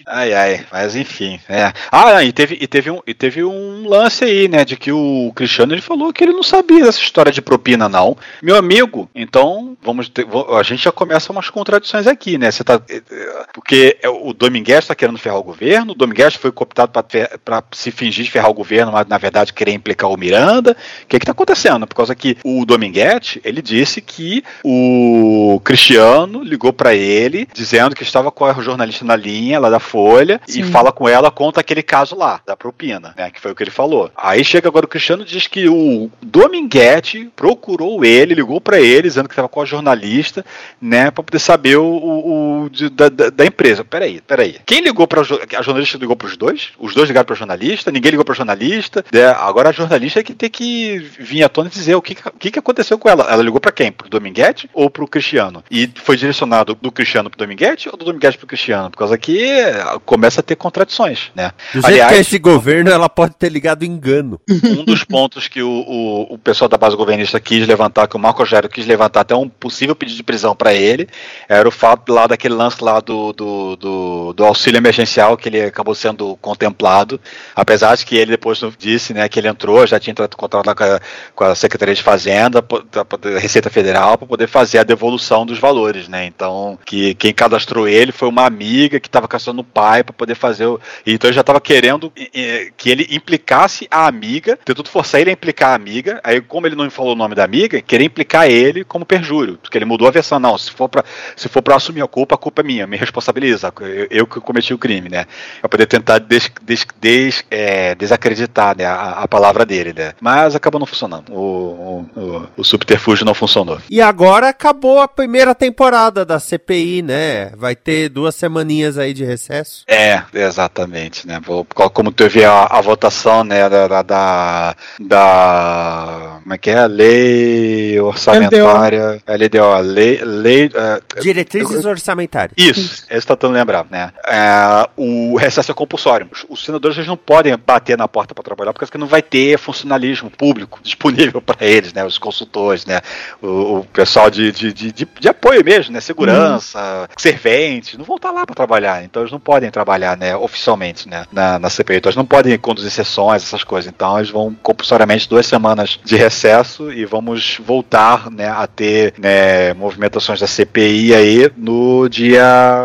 [SPEAKER 7] Ai, ai, mas enfim. É. Ah, e teve, e teve um. E teve um lance aí, né? De que o Cristiano ele falou que ele não sabia dessa história de propina, não. Meu amigo, então vamos ter, a gente já começa umas contradições aqui, né? Você tá, eh, eh, porque o Domingues está querendo ferrar o governo, o Domingues foi cooptado para se fingir de ferrar o governo, mas na verdade querer implicar o Miranda. O que está acontecendo? Por causa que o Dominguete ele disse que o Cristiano ligou para ele dizendo que estava com a jornalista na linha lá da Folha Sim. e fala com ela conta aquele caso lá da propina né? Que foi o que ele falou. Aí chega agora o Cristiano e diz que o Dominguete procurou ele, ligou para ele, dizendo que estava com a jornalista, né? Para poder saber o, o, o de, da, da, empresa. Peraí, peraí. Quem ligou para a jornalista ligou para os dois? Os dois ligaram para a jornalista, ninguém ligou para a jornalista. Né? Agora a jornalista é que tem que vir à tona e dizer o que, que, que aconteceu com ela. Ela ligou para quem? Pro Dominguete ou pro Cristiano? E foi direcionado do Cristiano pro Dominguete ou do Dominguete pro Cristiano? Por causa que começa a ter contradições, né?
[SPEAKER 8] Do Aliás, que é esse governo, ela pode ter ligado engano.
[SPEAKER 7] Um dos pontos que o, o, o, pessoal da base governista quis levantar, que o Marco Rogério quis levantar até um possível pedido de prisão para ele, era o fato lá daquele lance lá do, do, do, do, auxílio emergencial que ele acabou sendo contemplado, apesar de que ele depois disse né, que ele entrou, já tinha entrado em contato lá com a, com a Secretaria de Fazenda, da Receita Federal, para poder fazer a devolução dos valores, né? Então, que quem cadastrou ele foi uma amiga que estava caçando o pai para poder fazer o. Então ele já estava querendo que ele implicasse a amiga, tentou forçar ele a implicar a amiga, aí como ele não falou o nome da amiga, querer implicar ele como perjúrio, porque ele mudou a versão, não, se for para se for para assumir a culpa, a culpa é minha, me responsabiliza, eu, eu que cometi o crime, né, para poder tentar des, des, des, é, desacreditar, né, a, a, palavra dele, né, mas acabou não funcionando, o, o, o subterfúgio não funcionou.
[SPEAKER 8] E agora acabou a primeira temporada da CPI, né, vai ter duas semaninhas aí de recesso.
[SPEAKER 7] É, exatamente, né, como teve a, a votação né, da, da, da como é que é? Lei orçamentária, LDO, a lei, lei uh,
[SPEAKER 8] diretrizes uh, orçamentárias.
[SPEAKER 7] Isso, é isso tentando lembrar, né? Uh, o recesso é compulsório. Os senadores eles não podem bater na porta para trabalhar porque não vai ter funcionalismo público disponível para eles, né? Os consultores, né? O, o pessoal de, de, de, de, apoio mesmo, né? Segurança, hum. serventes, não vão estar lá para trabalhar, então eles não podem trabalhar, né? Oficialmente, né? Na, na CPI, então eles não podem conduzir sessões, essas coisas. Então eles vão compulsoriamente duas semanas de recesso e vamos voltar né, a ter né, movimentações da CPI aí no dia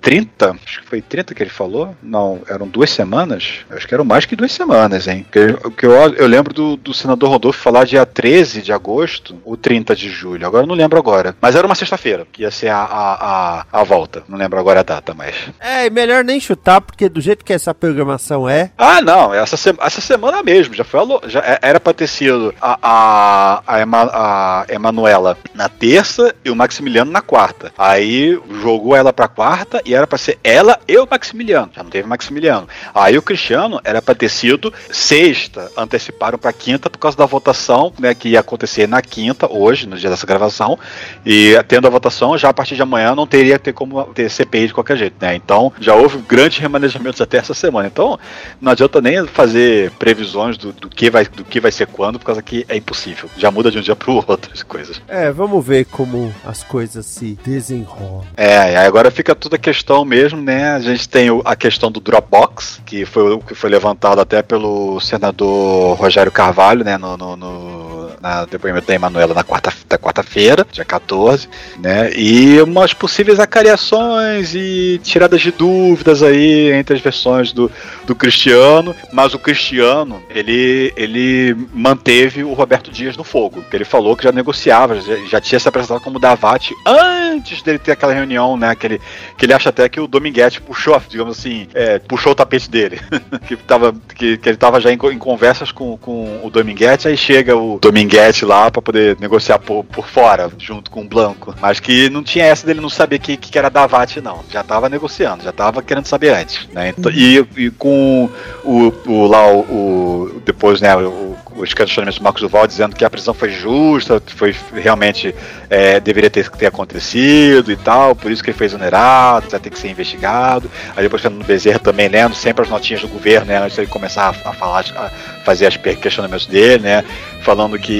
[SPEAKER 7] 30, acho que foi 30 que ele falou. Não, eram duas semanas. Acho que eram mais que duas semanas, hein? O que eu, eu lembro do, do senador Rodolfo falar dia 13 de agosto ou 30 de julho. Agora eu não lembro agora. Mas era uma sexta-feira, que ia ser a, a, a, a, volta. Não lembro agora a data, mas.
[SPEAKER 8] É, melhor nem chutar, porque do jeito que essa programação é.
[SPEAKER 7] Ah, não. Essa, se, essa semana mesmo. Já foi a, já é, era pra ter sido a, a, a, Ema, a Emanuela na terça e o Maximiliano na quarta. Aí jogou ela pra quarta e era pra ser ela e o Maximiliano. Já não teve Maximiliano. Aí o Cristiano era pra ter sido sexta. Anteciparam pra quinta por causa da votação, né? Que ia acontecer na quinta, hoje, no dia dessa gravação. E tendo a votação, já a partir de amanhã não teria ter como ter CPI de qualquer jeito, né? Então já houve grandes remanejamentos até essa semana. Então não adianta nem fazer previsões do, do, que, vai, do que vai ser quando, por causa que é impossível. Já muda de um dia pro outro as coisas.
[SPEAKER 8] É, vamos ver como as coisas se desenrolam.
[SPEAKER 7] É, agora fica toda a questão mesmo, né? A gente tem a questão do Dropbox, que foi o que foi levantado até pelo senador Rogério Carvalho, né? no, no, no na depoimento da Emanuela na quarta, quarta-feira, dia 14, né? E umas possíveis acariações e tiradas de dúvidas aí entre as versões do, do Cristiano, mas o Cristiano, ele, ele manteve o Roberto Dias no fogo. Ele falou que já negociava, já, já tinha se apresentado como Davate antes dele ter aquela reunião, né? Que ele, que ele acha até que o Dominguete puxou, digamos assim, é, puxou o tapete dele. que, tava, que, que ele estava já em, em, conversas com, com o Dominguete, aí chega o Dominguete Guedes lá para poder negociar por, por fora, junto com o Blanco. Mas que não tinha essa dele não saber que, que era Davat, não. Já tava negociando, já tava querendo saber antes. Né? Então, e, e com o, o lá, o, o depois, né, o, os questionamentos do Marcos Duval dizendo que a prisão foi justa, foi realmente é, deveria ter, ter acontecido e tal, por isso que ele foi exonerado, vai ter que ser investigado. Aí depois Fernando Bezerra também lendo sempre as notinhas do governo, né, antes de ele começar a, a falar, a fazer os questionamentos dele, né, falando que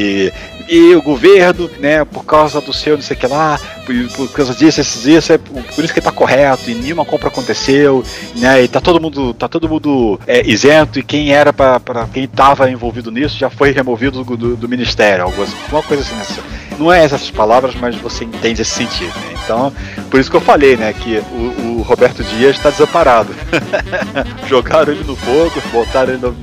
[SPEAKER 7] e o governo, né, por causa do seu não sei o que lá, por, por causa disso, isso, é por, isso que tá correto, e nenhuma compra aconteceu, né, e tá todo mundo, tá todo mundo é, isento, e quem era para quem estava envolvido nisso já foi removido do, do, do ministério, algo assim, uma coisa assim, nessa, não é essas palavras, mas você entende esse sentido, né? Então, por isso que eu falei, né, que o, o Roberto Dias está desamparado. Jogaram ele no fogo, botaram ele no,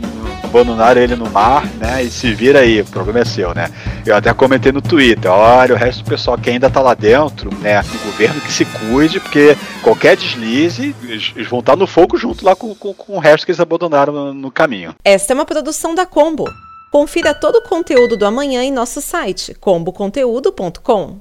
[SPEAKER 7] abandonaram ele no mar, né? E se vira aí, o problema é seu, né? Eu até comentei no Twitter, olha, o resto do pessoal que ainda tá lá dentro, né? O governo que se cuide, porque qualquer deslize, eles vão estar no fogo junto lá com, com, com o resto que eles abandonaram no, no caminho.
[SPEAKER 5] Esta é uma produção da Combo. Confira todo o conteúdo do amanhã em nosso site comboconteúdo.com.